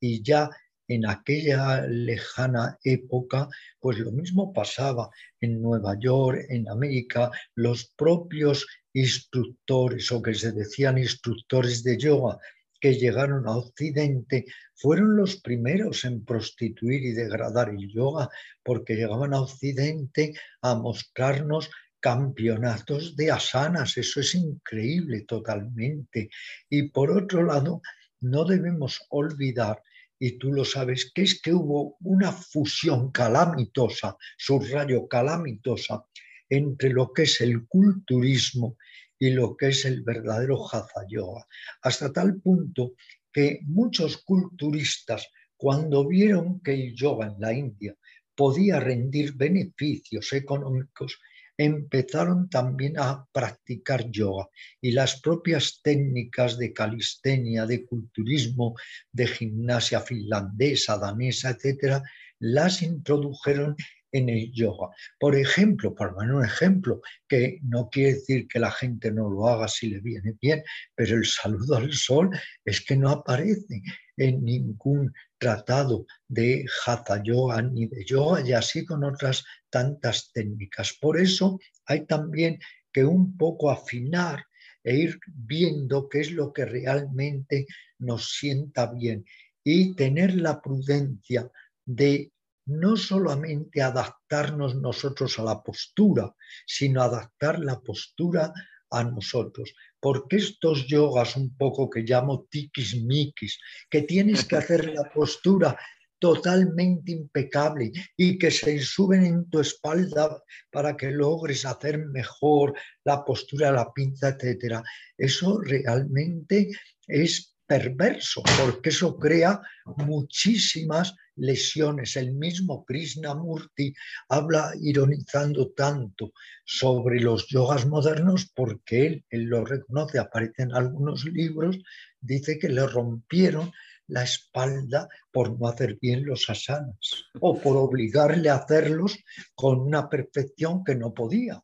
Y ya en aquella lejana época, pues lo mismo pasaba en Nueva York, en América, los propios instructores o que se decían instructores de yoga que llegaron a Occidente fueron los primeros en prostituir y degradar el yoga, porque llegaban a Occidente a mostrarnos campeonatos de asanas, eso es increíble totalmente. Y por otro lado, no debemos olvidar, y tú lo sabes, que es que hubo una fusión calamitosa, subrayo calamitosa, entre lo que es el culturismo y lo que es el verdadero hatha yoga, hasta tal punto que muchos culturistas, cuando vieron que el yoga en la India podía rendir beneficios económicos, empezaron también a practicar yoga y las propias técnicas de calistenia, de culturismo, de gimnasia finlandesa, danesa, etcétera, las introdujeron en el yoga. Por ejemplo, por poner un ejemplo, que no quiere decir que la gente no lo haga si le viene bien, pero el saludo al sol es que no aparece en ningún tratado de hatha yoga ni de yoga y así con otras tantas técnicas. Por eso hay también que un poco afinar e ir viendo qué es lo que realmente nos sienta bien y tener la prudencia de no solamente adaptarnos nosotros a la postura, sino adaptar la postura a nosotros. Porque estos yogas un poco que llamo tiquismiquis, que tienes que [laughs] hacer la postura totalmente impecable y que se suben en tu espalda para que logres hacer mejor la postura, la pinza, etc. Eso realmente es perverso porque eso crea muchísimas lesiones. El mismo Krishnamurti habla ironizando tanto sobre los yogas modernos porque él, él lo reconoce, aparece en algunos libros, dice que le rompieron la espalda por no hacer bien los asanas o por obligarle a hacerlos con una perfección que no podía.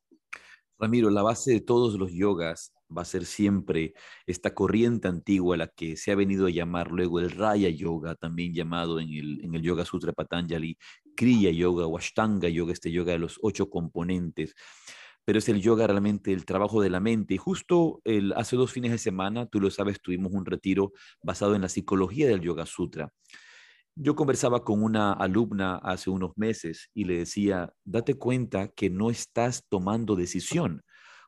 Ramiro, la base de todos los yogas va a ser siempre esta corriente antigua, la que se ha venido a llamar luego el Raya Yoga, también llamado en el, en el Yoga Sutra Patanjali, Kriya Yoga o Ashtanga Yoga, este yoga de los ocho componentes. Pero es el yoga realmente el trabajo de la mente. Y justo el, hace dos fines de semana, tú lo sabes, tuvimos un retiro basado en la psicología del Yoga Sutra. Yo conversaba con una alumna hace unos meses y le decía, date cuenta que no estás tomando decisión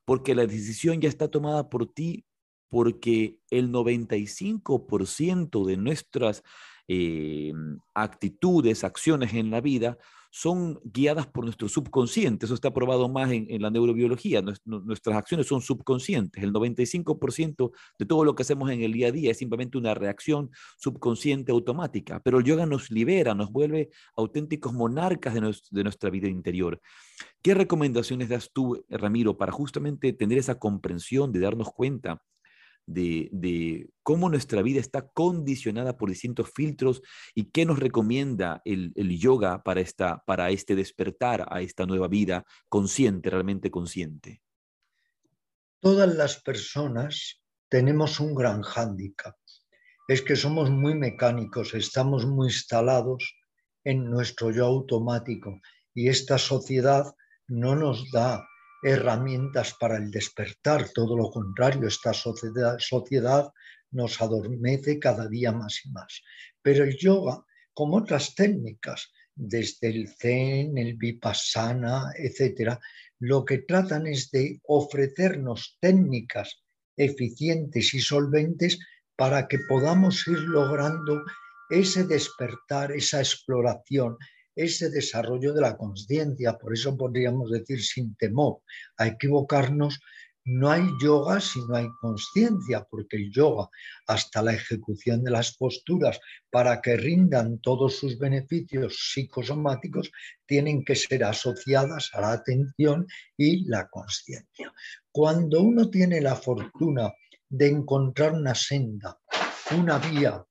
porque la decisión ya está tomada por ti, porque el 95% de nuestras eh, actitudes, acciones en la vida son guiadas por nuestro subconsciente. Eso está probado más en, la neurobiología. nuestras acciones son subconscientes. El 95% de todo lo que hacemos en el día a día es simplemente una reacción subconsciente automática. Pero el yoga nos libera, nos vuelve auténticos monarcas de nuestra vida interior. ¿Qué recomendaciones das tú, Ramiro, para justamente tener esa comprensión de darnos cuenta de, cómo nuestra vida está condicionada por distintos filtros y qué nos recomienda el, yoga para, esta, para este despertar a esta nueva vida consciente, realmente consciente? Todas las personas tenemos un gran hándicap. Es que somos muy mecánicos, estamos muy instalados en nuestro yo automático y esta sociedad no nos da herramientas para el despertar, todo lo contrario, esta sociedad, nos adormece cada día más y más. Pero el yoga, como otras técnicas, desde el zen, el vipassana, etc., lo que tratan es de ofrecernos técnicas eficientes y solventes para que podamos ir logrando ese despertar, esa exploración, ese desarrollo de la conciencia. Por eso podríamos decir sin temor a equivocarnos, no hay yoga si no hay conciencia, porque el yoga, hasta la ejecución de las posturas, para que rindan todos sus beneficios psicosomáticos, tienen que ser asociadas a la atención y la conciencia. Cuando uno tiene la fortuna de encontrar una senda, una vía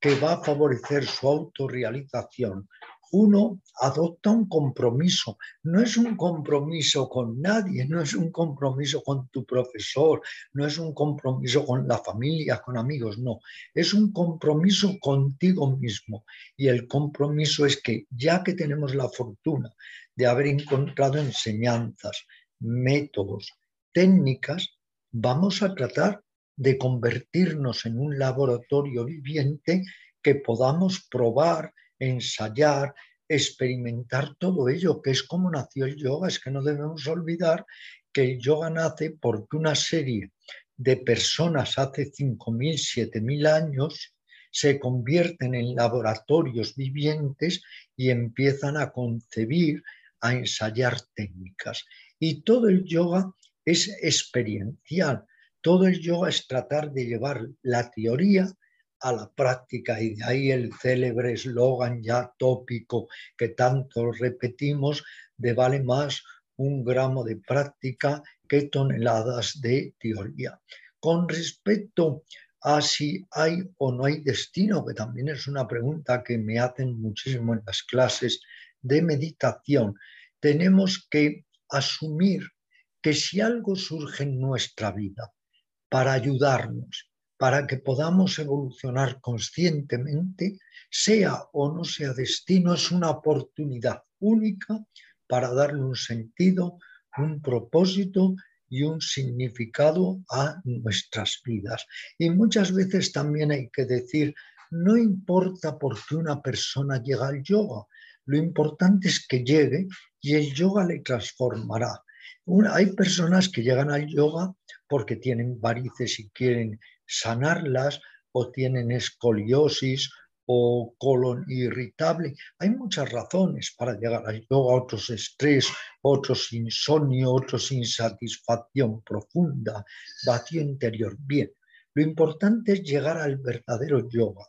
que va a favorecer su autorrealización, uno adopta un compromiso. No es un compromiso con nadie, no es un compromiso con tu profesor, no es un compromiso con la familia, con amigos, no. Es un compromiso contigo mismo. Y el compromiso es que ya que tenemos la fortuna de haber encontrado enseñanzas, métodos, técnicas, vamos a tratar de convertirnos en un laboratorio viviente que podamos probar ensayar, experimentar todo ello, que es como nació el yoga. Es que no debemos olvidar que el yoga nace porque una serie de personas hace 5.000, 7.000 años se convierten en laboratorios vivientes y empiezan a concebir, a ensayar técnicas. Y todo el yoga es experiencial. Todo el yoga es tratar de llevar la teoría a la práctica y de ahí el célebre eslogan ya tópico que tanto repetimos de vale más un gramo de práctica que toneladas de teoría. Con respecto a si hay o no hay destino, que también es una pregunta que me hacen muchísimo en las clases de meditación, tenemos que asumir que si algo surge en nuestra vida para ayudarnos, para que podamos evolucionar conscientemente, sea o no sea destino, es una oportunidad única para darle un sentido, un propósito y un significado a nuestras vidas. Y muchas veces también hay que decir, no importa por qué una persona llega al yoga, lo importante es que llegue y el yoga le transformará. hay personas que llegan al yoga porque tienen varices y quieren sanarlas o tienen escoliosis o colon irritable. Hay muchas razones para llegar a yoga, otros estrés, otros insomnio, otros insatisfacción profunda, vacío interior. Bien, lo importante es llegar al verdadero yoga.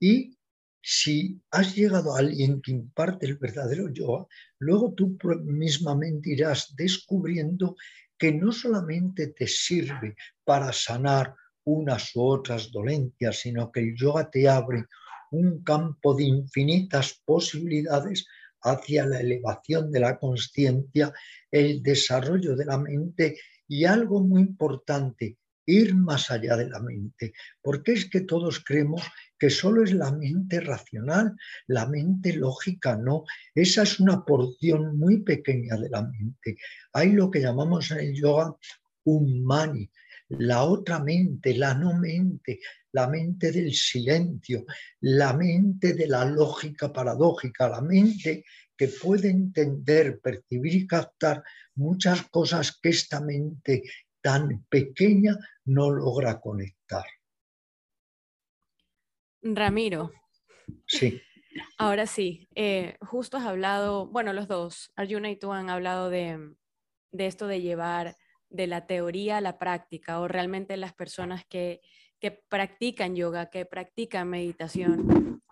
Y si has llegado a alguien que imparte el verdadero yoga, luego tú mismamente irás descubriendo que no solamente te sirve para sanar unas u otras dolencias, sino que el yoga te abre un campo de infinitas posibilidades hacia la elevación de la conciencia, el desarrollo de la mente y algo muy importante, ir más allá de la mente, porque es que todos creemos que solo es la mente racional, la mente lógica, no, esa es una porción muy pequeña de la mente. Hay lo que llamamos en el yoga un mani, la otra mente, la no mente, la mente del silencio, la mente de la lógica paradójica, la mente que puede entender, percibir y captar muchas cosas que esta mente tan pequeña no logra conectar. Ramiro. Sí. [laughs] Ahora sí, eh, justo has hablado, bueno, los dos, Arjuna y tú han hablado de, de esto de llevar de la teoría a la práctica o realmente las personas que, que practican yoga, que practican meditación.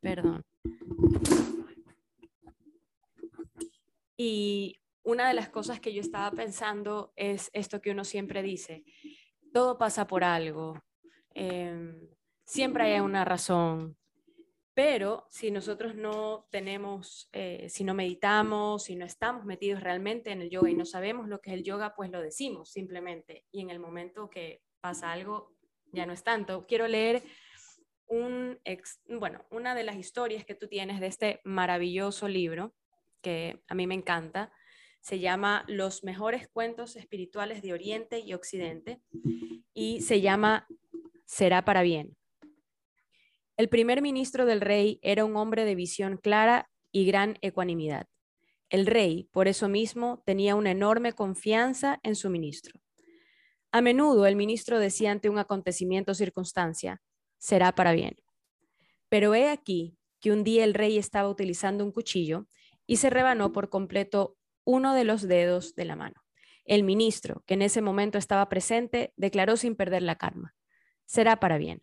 Perdón. Y una de las cosas que yo estaba pensando es esto que uno siempre dice, todo pasa por algo, em, siempre hay una razón, pero si nosotros no tenemos, eh, si no meditamos, si no estamos metidos realmente en el yoga y no sabemos lo que es el yoga, pues lo decimos simplemente. Y en el momento que pasa algo, ya no es tanto. Quiero leer una de las historias que tú tienes de este maravilloso libro, que a mí me encanta. Se llama Los mejores cuentos espirituales de Oriente y Occidente y se llama Será para bien. El primer ministro del rey era un hombre de visión clara y gran ecuanimidad. El rey, por eso mismo, tenía una enorme confianza en su ministro. A menudo el ministro decía ante un acontecimiento o circunstancia, será para bien. Pero he aquí que un día el rey estaba utilizando un cuchillo y se rebanó por completo uno de los dedos de la mano. El ministro, que en ese momento estaba presente, declaró sin perder la calma, será para bien.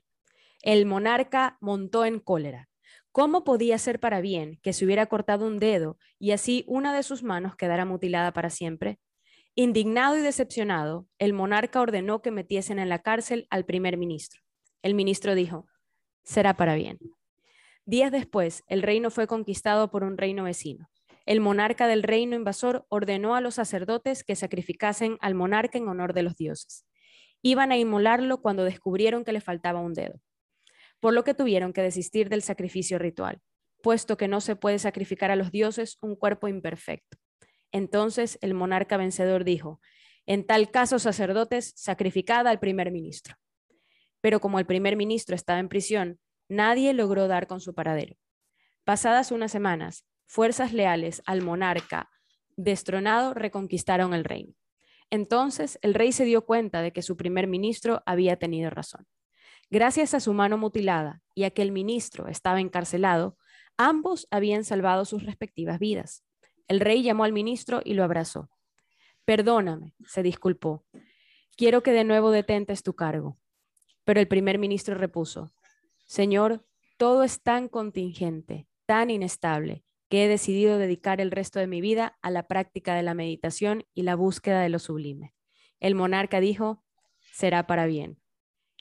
El monarca montó en cólera. ¿Cómo podía ser para bien que se hubiera cortado un dedo y así una de sus manos quedara mutilada para siempre? Indignado y decepcionado, el monarca ordenó que metiesen en la cárcel al primer ministro. El ministro dijo, será para bien. Días después, el reino fue conquistado por un reino vecino. El monarca del reino invasor ordenó a los sacerdotes que sacrificasen al monarca en honor de los dioses. Iban a inmolarlo cuando descubrieron que le faltaba un dedo por lo que tuvieron que desistir del sacrificio ritual, puesto que no se puede sacrificar a los dioses un cuerpo imperfecto. Entonces el monarca vencedor dijo, en tal caso, sacerdotes, sacrificad al primer ministro. Pero como el primer ministro estaba en prisión, nadie logró dar con su paradero. Pasadas unas semanas, fuerzas leales al monarca destronado reconquistaron el reino. Entonces el rey se dio cuenta de que su primer ministro había tenido razón. Gracias a su mano mutilada y a que el ministro estaba encarcelado, ambos habían salvado sus respectivas vidas. El rey llamó al ministro y lo abrazó. Perdóname, se disculpó. Quiero que de nuevo detentes tu cargo. Pero el primer ministro repuso, Señor, todo es tan contingente, tan inestable, que he decidido dedicar el resto de mi vida a la práctica de la meditación y la búsqueda de lo sublime. El monarca dijo, será para bien.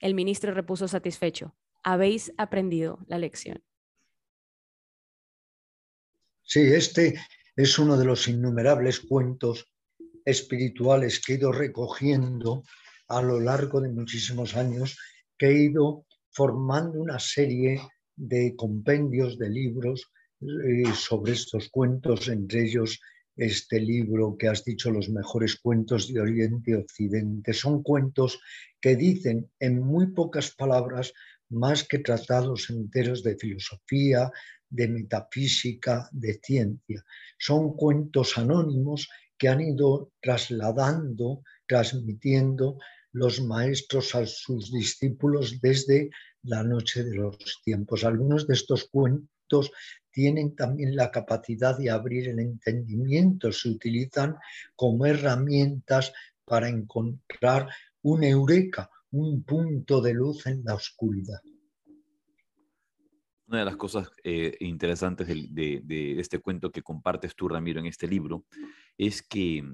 El ministro repuso satisfecho. Habéis aprendido la lección. Sí, este es uno de los innumerables cuentos espirituales que he ido recogiendo a lo largo de muchísimos años, que he ido formando una serie de compendios, de libros eh, sobre estos cuentos, entre ellos este libro que has dicho, Los mejores cuentos de Oriente y Occidente. Son cuentos que dicen en muy pocas palabras más que tratados enteros de filosofía, de metafísica, de ciencia. Son cuentos anónimos que han ido trasladando, transmitiendo los maestros a sus discípulos desde la noche de los tiempos. Algunos de estos cuentos tienen también la capacidad de abrir el entendimiento, se utilizan como herramientas para encontrar un eureka, un punto de luz en la oscuridad. Una de las cosas eh, interesantes de, este cuento que compartes tú, Ramiro, en este libro, es que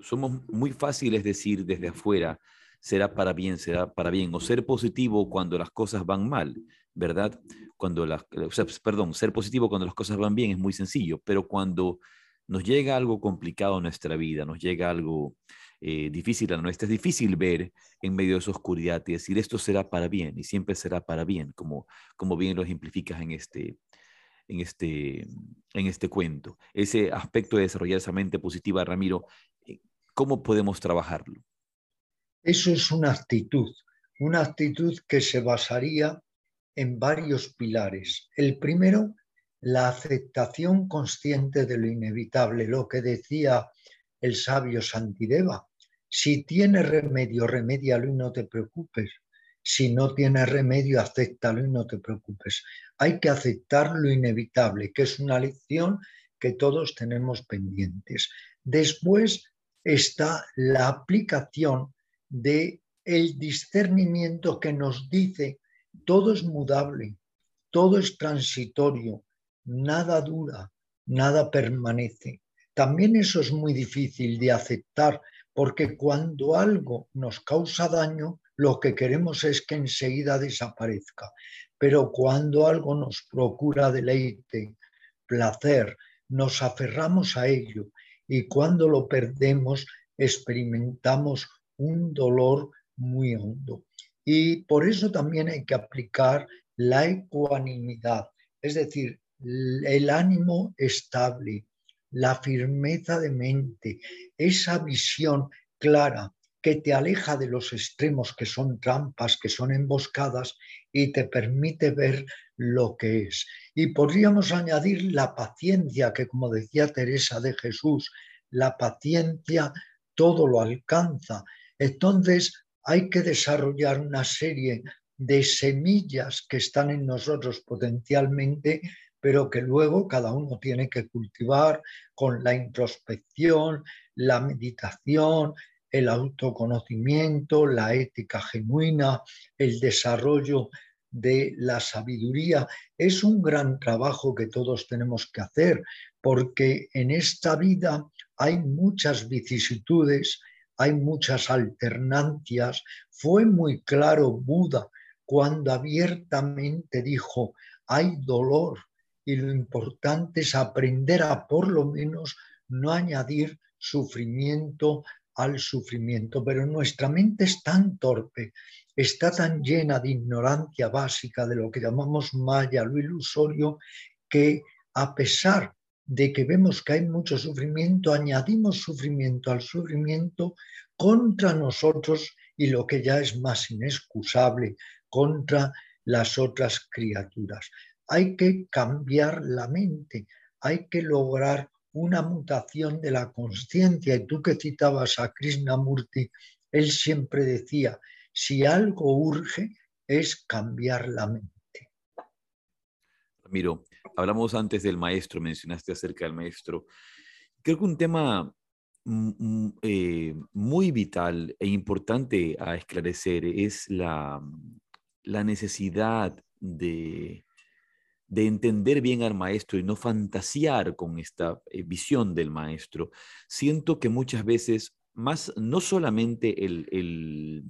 somos muy fáciles decir desde afuera, será para bien, será para bien, o ser positivo cuando las cosas van mal, ¿verdad? Cuando las, perdón, ser positivo cuando las cosas van bien es muy sencillo, pero cuando nos llega algo complicado en nuestra vida, nos llega algo eh, difícil a nuestra, es difícil ver en medio de esa oscuridad y decir esto será para bien y siempre será para bien, como, como bien lo ejemplificas en este, en, este, en este cuento. Ese aspecto de desarrollar esa mente positiva, Ramiro, eh, ¿cómo podemos trabajarlo? Eso es una actitud, una actitud que se basaría en varios pilares. El primero, la aceptación consciente de lo inevitable, lo que decía el sabio Santideva. Si tiene remedio, remedialo y no te preocupes. Si no tiene remedio, acéptalo y no te preocupes. Hay que aceptar lo inevitable, que es una lección que todos tenemos pendientes. Después está la aplicación de el discernimiento que nos dice todo es mudable, todo es transitorio, nada dura, nada permanece. También eso es muy difícil de aceptar porque cuando algo nos causa daño, lo que queremos es que enseguida desaparezca. Pero cuando algo nos procura deleite, placer, nos aferramos a ello y cuando lo perdemos experimentamos un dolor muy hondo. Y por eso también hay que aplicar la ecuanimidad, es decir, el ánimo estable, la firmeza de mente, esa visión clara que te aleja de los extremos que son trampas, que son emboscadas y te permite ver lo que es. Y podríamos añadir la paciencia, que como decía Teresa de Jesús, la paciencia todo lo alcanza. Entonces hay que desarrollar una serie de semillas que están en nosotros potencialmente pero que luego cada uno tiene que cultivar con la introspección, la meditación, el autoconocimiento, la ética genuina, el desarrollo de la sabiduría. Es un gran trabajo que todos tenemos que hacer porque en esta vida hay muchas vicisitudes, hay muchas alternancias. Fue muy claro Buda cuando abiertamente dijo, hay dolor, y lo importante es aprender a por lo menos no añadir sufrimiento al sufrimiento. Pero nuestra mente es tan torpe, está tan llena de ignorancia básica de lo que llamamos maya, lo ilusorio, que a pesar de que vemos que hay mucho sufrimiento, añadimos sufrimiento al sufrimiento contra nosotros y lo que ya es más inexcusable, contra las otras criaturas hay que cambiar la mente, hay que lograr una mutación de la conciencia. Y tú que citabas a Krishnamurti, él siempre decía, si algo urge es cambiar la mente. Miro, hablamos antes del maestro, mencionaste acerca del maestro. Creo que un tema eh, muy vital e importante a esclarecer es la, la necesidad de de entender bien al maestro y no fantasear con esta eh, visión del maestro. Siento que muchas veces, más no solamente el, el,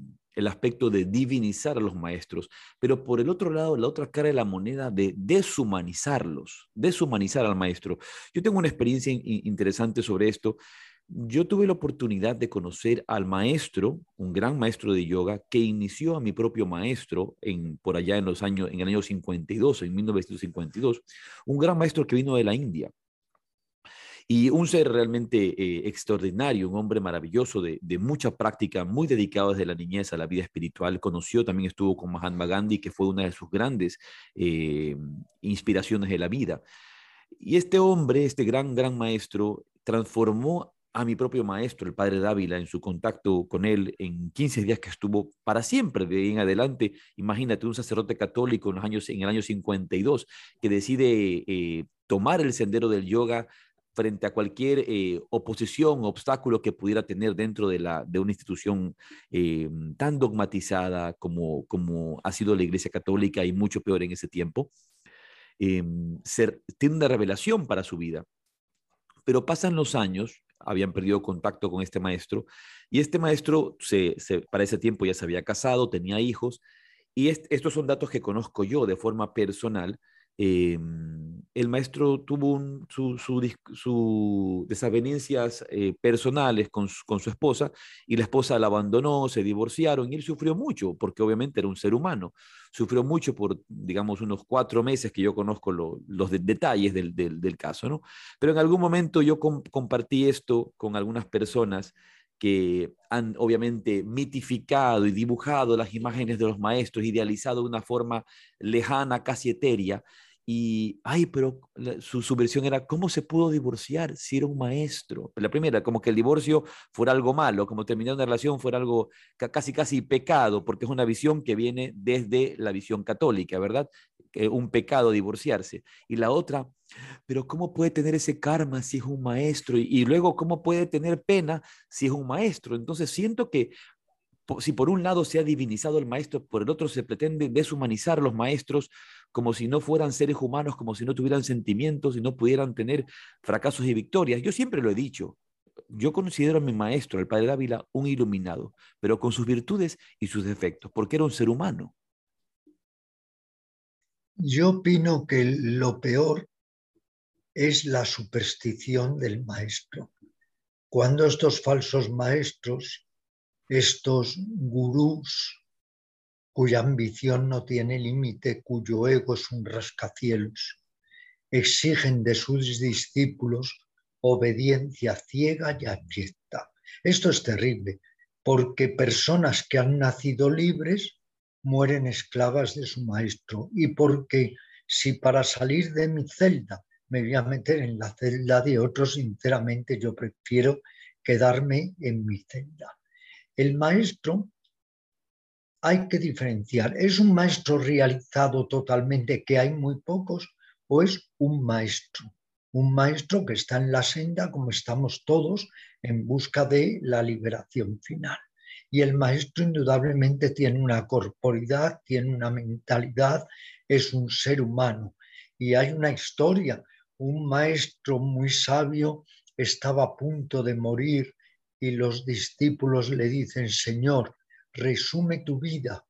aspecto de divinizar a los maestros, pero por el otro lado, la otra cara de la moneda de deshumanizarlos, deshumanizar al maestro. Yo tengo una experiencia interesante sobre esto yo tuve la oportunidad de conocer al maestro, un gran maestro de yoga, que inició a mi propio maestro en, por allá en los años, en el año 52, en 1952, un gran maestro que vino de la India. Y un ser realmente eh, extraordinario, un hombre maravilloso de, mucha práctica, muy dedicado desde la niñez a la vida espiritual. Conoció, también estuvo con Mahatma Gandhi, que fue una de sus grandes eh, inspiraciones de la vida. Y este hombre, este gran, gran maestro, transformó a mi propio maestro, el padre Dávila, en su contacto con él en 15 días que estuvo para siempre de ahí en adelante. Imagínate un sacerdote católico en, los años, en el año 52 que decide eh, tomar el sendero del yoga frente a cualquier eh, oposición, obstáculo que pudiera tener dentro de, la, de una institución eh, tan dogmatizada como, como ha sido la Iglesia Católica y mucho peor en ese tiempo. ser, tiene una revelación para su vida. Pero pasan los años habían perdido contacto con este maestro y este maestro se, para ese tiempo ya se había casado, tenía hijos y estos son datos que conozco yo de forma personal. Em, el maestro tuvo sus su, desavenencias eh, personales con su, esposa y la esposa la abandonó, se divorciaron y él sufrió mucho porque obviamente era un ser humano. Sufrió mucho por, digamos, unos cuatro meses que yo conozco los detalles del, caso, ¿no? Pero en algún momento yo compartí esto con algunas personas que han obviamente mitificado y dibujado las imágenes de los maestros, idealizado de una forma lejana, casi etérea, y, ay, pero su, su, versión era, ¿cómo se pudo divorciar si era un maestro? La primera, como que el divorcio fuera algo malo, como terminar una relación fuera algo casi, casi pecado, porque es una visión que viene desde la visión católica, ¿verdad? un pecado divorciarse. Y la otra, pero ¿cómo puede tener ese karma si es un maestro? Y, y luego, ¿cómo puede tener pena si es un maestro? Entonces, siento que si por un lado se ha divinizado el maestro, por el otro se pretende deshumanizar los maestros como si no fueran seres humanos, como si no tuvieran sentimientos y no pudieran tener fracasos y victorias. Yo siempre lo he dicho, yo considero a mi maestro, el padre Dávila, un iluminado, pero con sus virtudes y sus defectos, porque era un ser humano. Yo opino que lo peor es la superstición del maestro. Cuando estos falsos maestros estos gurús cuya ambición no tiene límite, cuyo ego es un rascacielos, exigen de sus discípulos obediencia ciega y abyecta. Esto es terrible, porque personas que han nacido libres mueren esclavas de su maestro y porque si para salir de mi celda me voy a meter en la celda de otros, sinceramente yo prefiero quedarme en mi celda. El maestro hay que diferenciar. ¿Es un maestro realizado totalmente, que hay muy pocos, o es un maestro? Un maestro que está en la senda, como estamos todos, en busca de la liberación final. Y el maestro indudablemente tiene una corporidad, tiene una mentalidad, es un ser humano. Y hay una historia. Un maestro muy sabio estaba a punto de morir y los discípulos le dicen, Señor, resume tu vida.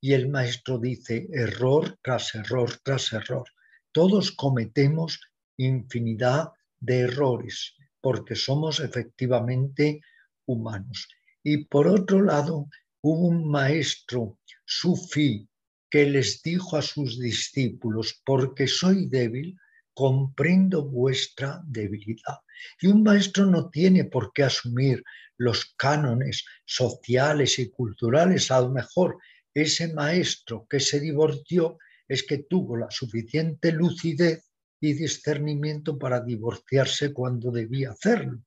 Y el maestro dice, error tras error tras error. Todos cometemos infinidad de errores porque somos efectivamente humanos. Y por otro lado, hubo un maestro sufí que les dijo a sus discípulos, porque soy débil, comprendo vuestra debilidad. Y un maestro no tiene por qué asumir los cánones sociales y culturales. A lo mejor ese maestro que se divorció es que tuvo la suficiente lucidez y discernimiento para divorciarse cuando debía hacerlo.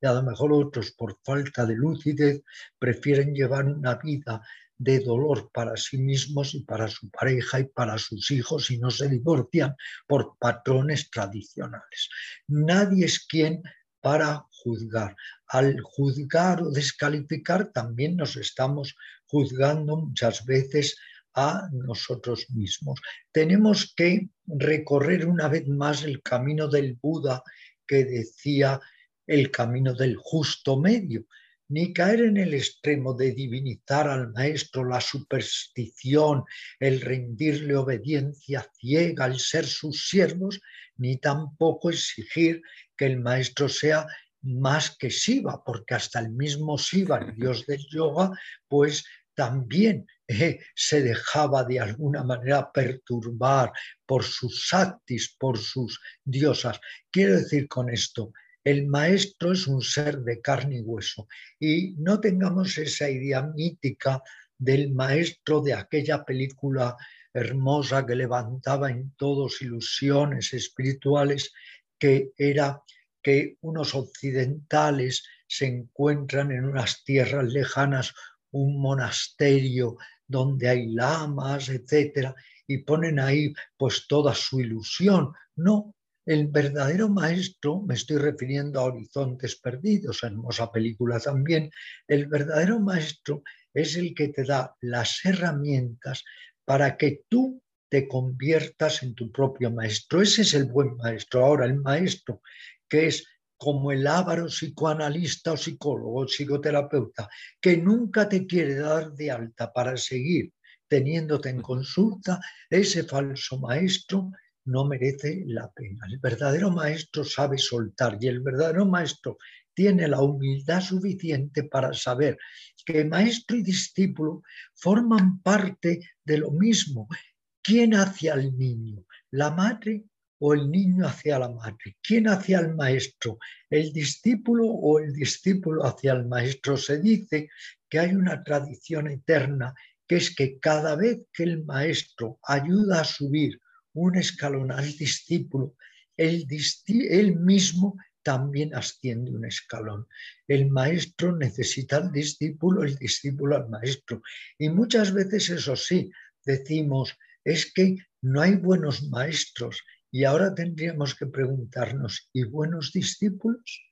Y a lo mejor otros, por falta de lucidez, prefieren llevar una vida de dolor para sí mismos y para su pareja y para sus hijos y no se divorcian por patrones tradicionales. Nadie es quien para juzgar. Al juzgar o descalificar también nos estamos juzgando muchas veces a nosotros mismos. Tenemos que recorrer una vez más el camino del Buda que decía el camino del justo medio ni caer en el extremo de divinizar al maestro la superstición, el rendirle obediencia ciega, el ser sus siervos, ni tampoco exigir que el maestro sea más que Shiva, porque hasta el mismo Shiva, el dios del yoga, pues también eh, se dejaba de alguna manera perturbar por sus saktis, por sus diosas. Quiero decir con esto, el maestro es un ser de carne y hueso y no tengamos esa idea mítica del maestro de aquella película hermosa que levantaba en todos ilusiones espirituales, que era que unos occidentales se encuentran en unas tierras lejanas, un monasterio donde hay lamas, etcétera, y ponen ahí pues toda su ilusión. No, el verdadero maestro, me estoy refiriendo a Horizontes Perdidos, hermosa película también, el verdadero maestro es el que te da las herramientas para que tú te conviertas en tu propio maestro. Ese es el buen maestro. Ahora, el maestro que es como el ávaro psicoanalista o psicólogo o psicoterapeuta, que nunca te quiere dar de alta para seguir teniéndote en consulta, ese falso maestro no merece la pena. El verdadero maestro sabe soltar y el verdadero maestro tiene la humildad suficiente para saber que maestro y discípulo forman parte de lo mismo. ¿Quién hacia el niño? ¿La madre o el niño hacia la madre? ¿Quién hacia el maestro? ¿El discípulo o el discípulo hacia el maestro? Se dice que hay una tradición eterna, que es que cada vez que el maestro ayuda a subir un escalón al discípulo, el él mismo también asciende un escalón. El maestro necesita al discípulo, el discípulo al maestro. Y muchas veces eso sí, decimos, es que no hay buenos maestros y ahora tendríamos que preguntarnos, ¿y buenos discípulos?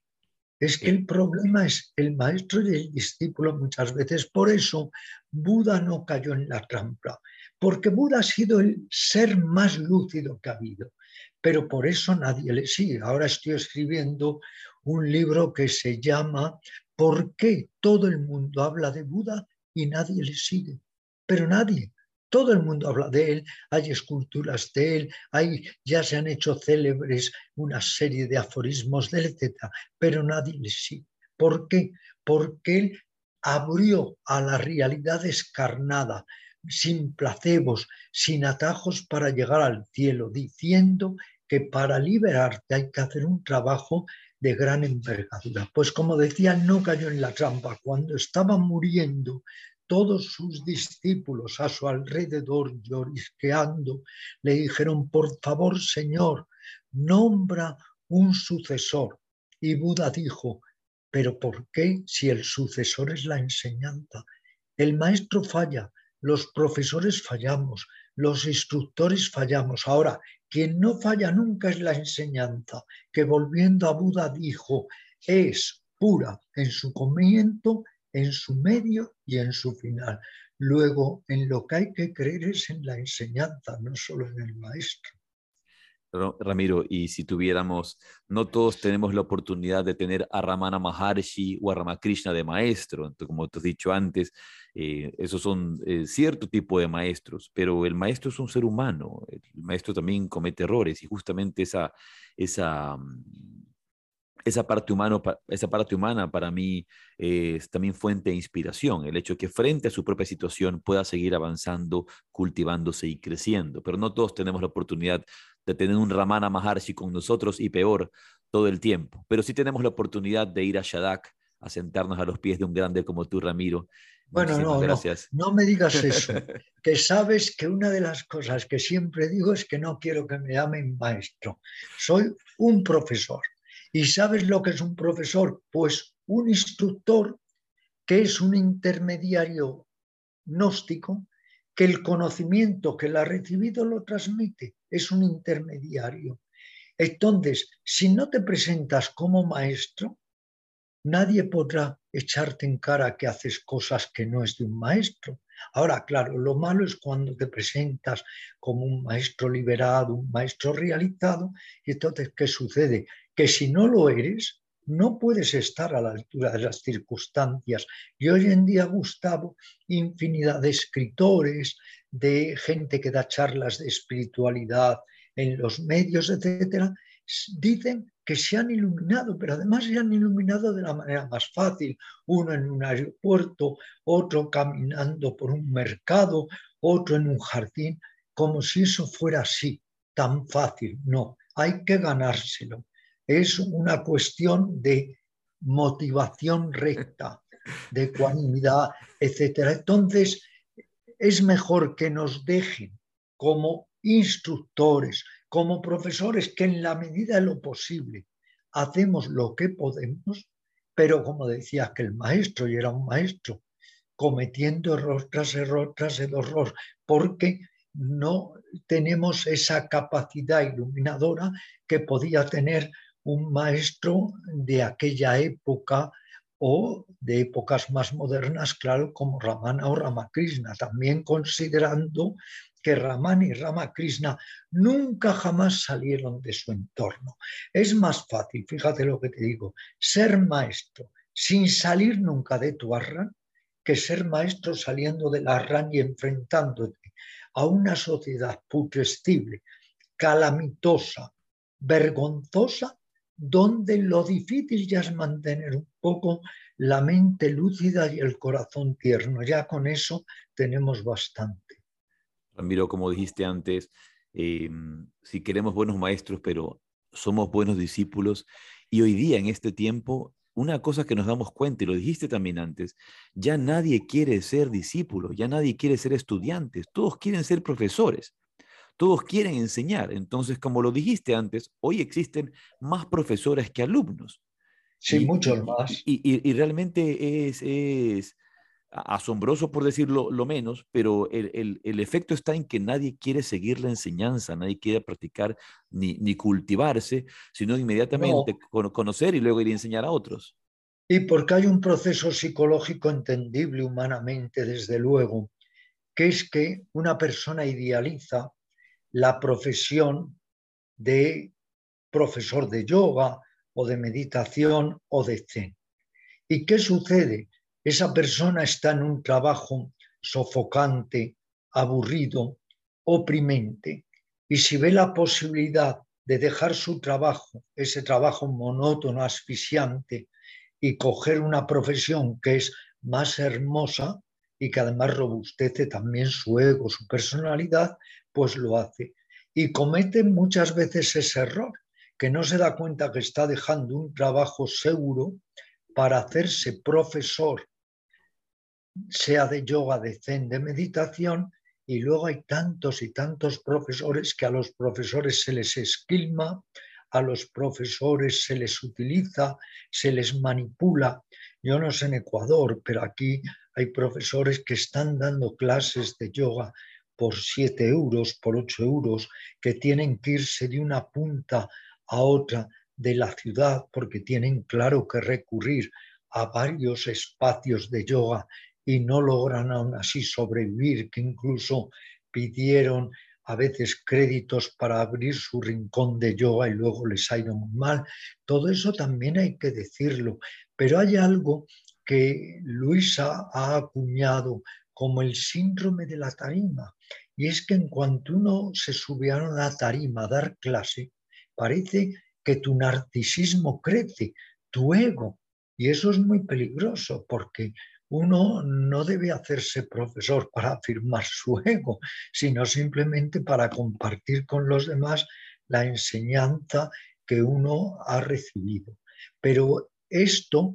Es que el problema es el maestro y el discípulo muchas veces. Por eso Buda no cayó en la trampa, porque Buda ha sido el ser más lúcido que ha habido, pero por eso nadie le sigue. Ahora estoy escribiendo un libro que se llama ¿Por qué todo el mundo habla de Buda y nadie le sigue? Pero nadie, todo el mundo habla de él, hay esculturas de él, hay, ya se han hecho célebres una serie de aforismos de él, etc. Pero nadie le sigue. ¿Por qué? Porque él abrió a la realidad descarnada, sin placebos, sin atajos para llegar al cielo, diciendo que para liberarte hay que hacer un trabajo de gran envergadura. Pues como decía, no cayó en la trampa. Cuando estaba muriendo todos sus discípulos a su alrededor llorisqueando, le dijeron, por favor, Señor, nombra un sucesor. Y Buda dijo, pero ¿por qué si el sucesor es la enseñanza? El maestro falla, los profesores fallamos, los instructores fallamos. Ahora, quien no falla nunca es la enseñanza, que volviendo a Buda dijo, es pura en su comienzo en su medio y en su final. Luego, en lo que hay que creer es en la enseñanza, no solo en el maestro. Ramiro, y si tuviéramos, no todos tenemos la oportunidad de tener a Ramana Maharshi o a Ramakrishna de maestro, como te has dicho antes, eh, esos son eh, cierto tipo de maestros, pero el maestro es un ser humano, el maestro también comete errores y justamente esa, esa, mm, esa parte, humano, esa parte humana para mí es también fuente de inspiración, el hecho de que frente a su propia situación pueda seguir avanzando, cultivándose y creciendo. Pero no todos tenemos la oportunidad de tener un Ramana Maharshi con nosotros y peor todo el tiempo. Pero sí tenemos la oportunidad de ir a Shadak, a sentarnos a los pies de un grande como tú, Ramiro. Bueno, no, gracias. no, no me digas [laughs] eso, que sabes que una de las cosas que siempre digo es que no quiero que me llamen maestro, soy un profesor. ¿Y sabes lo que es un profesor? Pues un instructor que es un intermediario gnóstico, que el conocimiento que la ha recibido lo transmite, es un intermediario. Entonces, si no te presentas como maestro, nadie podrá echarte en cara que haces cosas que no es de un maestro. Ahora, claro, lo malo es cuando te presentas como un maestro liberado, un maestro realizado, y entonces, ¿qué sucede? Que si no lo eres, no puedes estar a la altura de las circunstancias. Y hoy en día, Gustavo, infinidad de escritores, de gente que da charlas de espiritualidad en los medios, etcétera, dicen que se han iluminado, pero además se han iluminado de la manera más fácil. Uno en un aeropuerto, otro caminando por un mercado, otro en un jardín, como si eso fuera así, tan fácil. No, hay que ganárselo es una cuestión de motivación recta, de ecuanimidad, etc. Entonces, es mejor que nos dejen como instructores, como profesores, que en la medida de lo posible hacemos lo que podemos, pero como decía que el maestro, y era un maestro, cometiendo error tras error tras error, porque no tenemos esa capacidad iluminadora que podía tener un maestro de aquella época o de épocas más modernas, claro, como Ramana o Ramakrishna, también considerando que Ramana y Ramakrishna nunca jamás salieron de su entorno. Es más fácil, fíjate lo que te digo, ser maestro sin salir nunca de tu arran que ser maestro saliendo del arran y enfrentándote a una sociedad putrescible calamitosa, vergonzosa, donde lo difícil ya es mantener un poco la mente lúcida y el corazón tierno. Ya con eso tenemos bastante. Ramiro, como dijiste antes, em, si queremos buenos maestros, pero somos buenos discípulos, y hoy día en este tiempo una cosa que nos damos cuenta, y lo dijiste también antes, ya nadie quiere ser discípulo, ya nadie quiere ser estudiantes, todos quieren ser profesores, todos quieren enseñar. Entonces, como lo dijiste antes, hoy existen más profesores que alumnos. Sí, muchos más. Y, realmente es, es, asombroso por decirlo lo menos, pero el, efecto está en que nadie quiere seguir la enseñanza, nadie quiere practicar ni, cultivarse, sino inmediatamente conocer y luego ir a enseñar a otros. Y porque hay un proceso psicológico entendible humanamente, desde luego, que es que una persona idealiza la profesión de profesor de yoga o de meditación o de zen. ¿Y qué sucede? esa persona está en un trabajo sofocante, aburrido, oprimente, y si ve la posibilidad de dejar su trabajo, ese trabajo monótono, asfixiante, y coger una profesión que es más hermosa y que además robustece también su ego, su personalidad, pues lo hace. Y comete muchas veces ese error, que no se da cuenta que está dejando un trabajo seguro para hacerse profesor sea de yoga, de zen, de meditación, y luego hay tantos y tantos profesores que a los profesores se les esquilma, a los profesores se les utiliza, se les manipula. Yo no sé en Ecuador, pero aquí hay profesores que están dando clases de yoga por 7 euros, por 8 euros, que tienen que irse de una punta a otra de la ciudad porque tienen claro que recurrir a varios espacios de yoga y no logran aún así sobrevivir, que incluso pidieron a veces créditos para abrir su rincón de yoga y luego les ha ido muy mal. Todo eso también hay que decirlo. Pero hay algo que Luisa ha acuñado como el síndrome de la tarima. Y es que en cuanto uno se sube a una tarima a dar clase, parece que tu narcisismo crece, tu ego. Y eso es muy peligroso porque uno no debe hacerse profesor para afirmar su ego, sino simplemente para compartir con los demás la enseñanza que uno ha recibido. Pero esto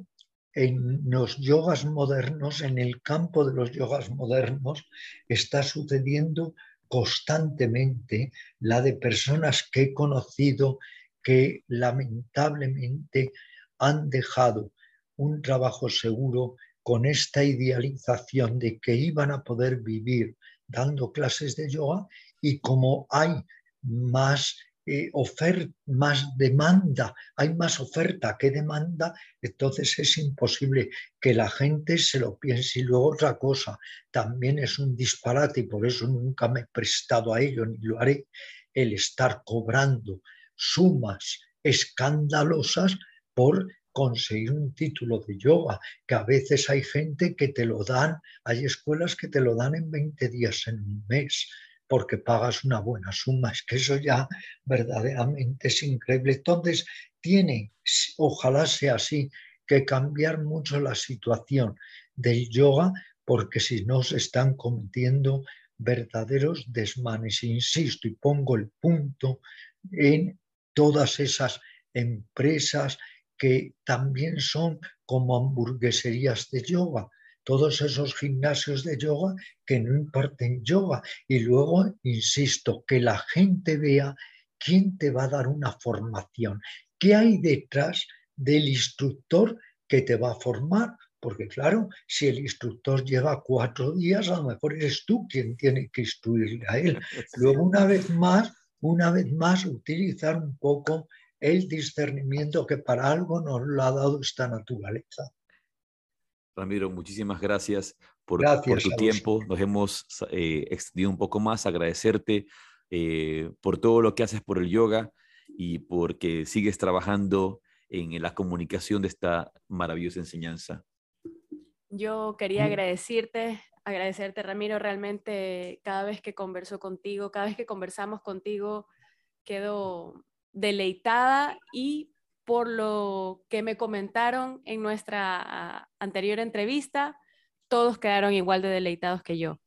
en los yogas modernos, en el campo de los yogas modernos, está sucediendo constantemente la de personas que he conocido que lamentablemente han dejado un trabajo seguro con esta idealización de que iban a poder vivir dando clases de yoga y como hay más eh, oferta, más demanda, hay más oferta que demanda, entonces es imposible que la gente se lo piense. Y luego otra cosa, también es un disparate y por eso nunca me he prestado a ello ni lo haré, el estar cobrando sumas escandalosas por conseguir un título de yoga, que a veces hay gente que te lo dan, hay escuelas que te lo dan en 20 días, en un mes, porque pagas una buena suma. Es que eso ya verdaderamente es increíble. Entonces, tiene, ojalá sea así, que cambiar mucho la situación del yoga, porque si no se están cometiendo verdaderos desmanes. Insisto y pongo el punto en todas esas empresas que también son como hamburgueserías de yoga, todos esos gimnasios de yoga que no imparten yoga. Y luego, insisto, que la gente vea quién te va a dar una formación, qué hay detrás del instructor que te va a formar. Porque claro, si el instructor lleva cuatro días, a lo mejor eres tú quien tiene que instruirle a él. [laughs] Luego, una vez más, una vez más, utilizar un poco el discernimiento que para algo nos lo ha dado esta naturaleza. Ramiro, muchísimas gracias por, tu tiempo. Nos hemos eh, extendido un poco más. Agradecerte eh, por todo lo que haces por el yoga y porque sigues trabajando en la comunicación de esta maravillosa enseñanza. Yo quería agradecerte, agradecerte Ramiro, realmente cada vez que converso contigo, cada vez que conversamos contigo, quedo deleitada y por lo que me comentaron en nuestra ah, anterior entrevista, todos quedaron igual de deleitados que yo.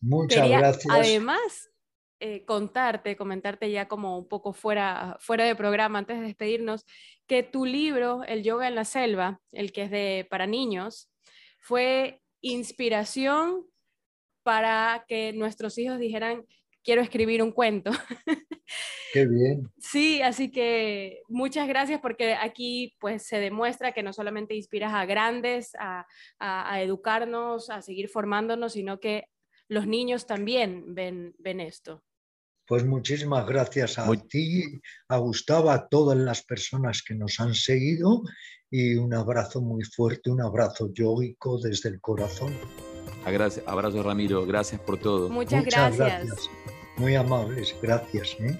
Muchas gracias. Además, eh, contarte, comentarte ya como un poco fuera, fuera de programa antes de despedirnos, que tu libro, El Yoga en la Selva, el que es de para niños, fue inspiración para que nuestros hijos dijeran, quiero escribir un cuento. [laughs] Qué bien. Sí, así que muchas gracias porque aquí pues se demuestra que no solamente inspiras a grandes a, a, educarnos, a seguir formándonos, sino que los niños también ven, ven esto. Pues muchísimas gracias a ti, a Gustavo, a todas las personas que nos han seguido y un abrazo muy fuerte, un abrazo yógico desde el corazón. Abrazo Ramiro, gracias por todo. Muchas, gracias. Muy amables, gracias. ¿eh?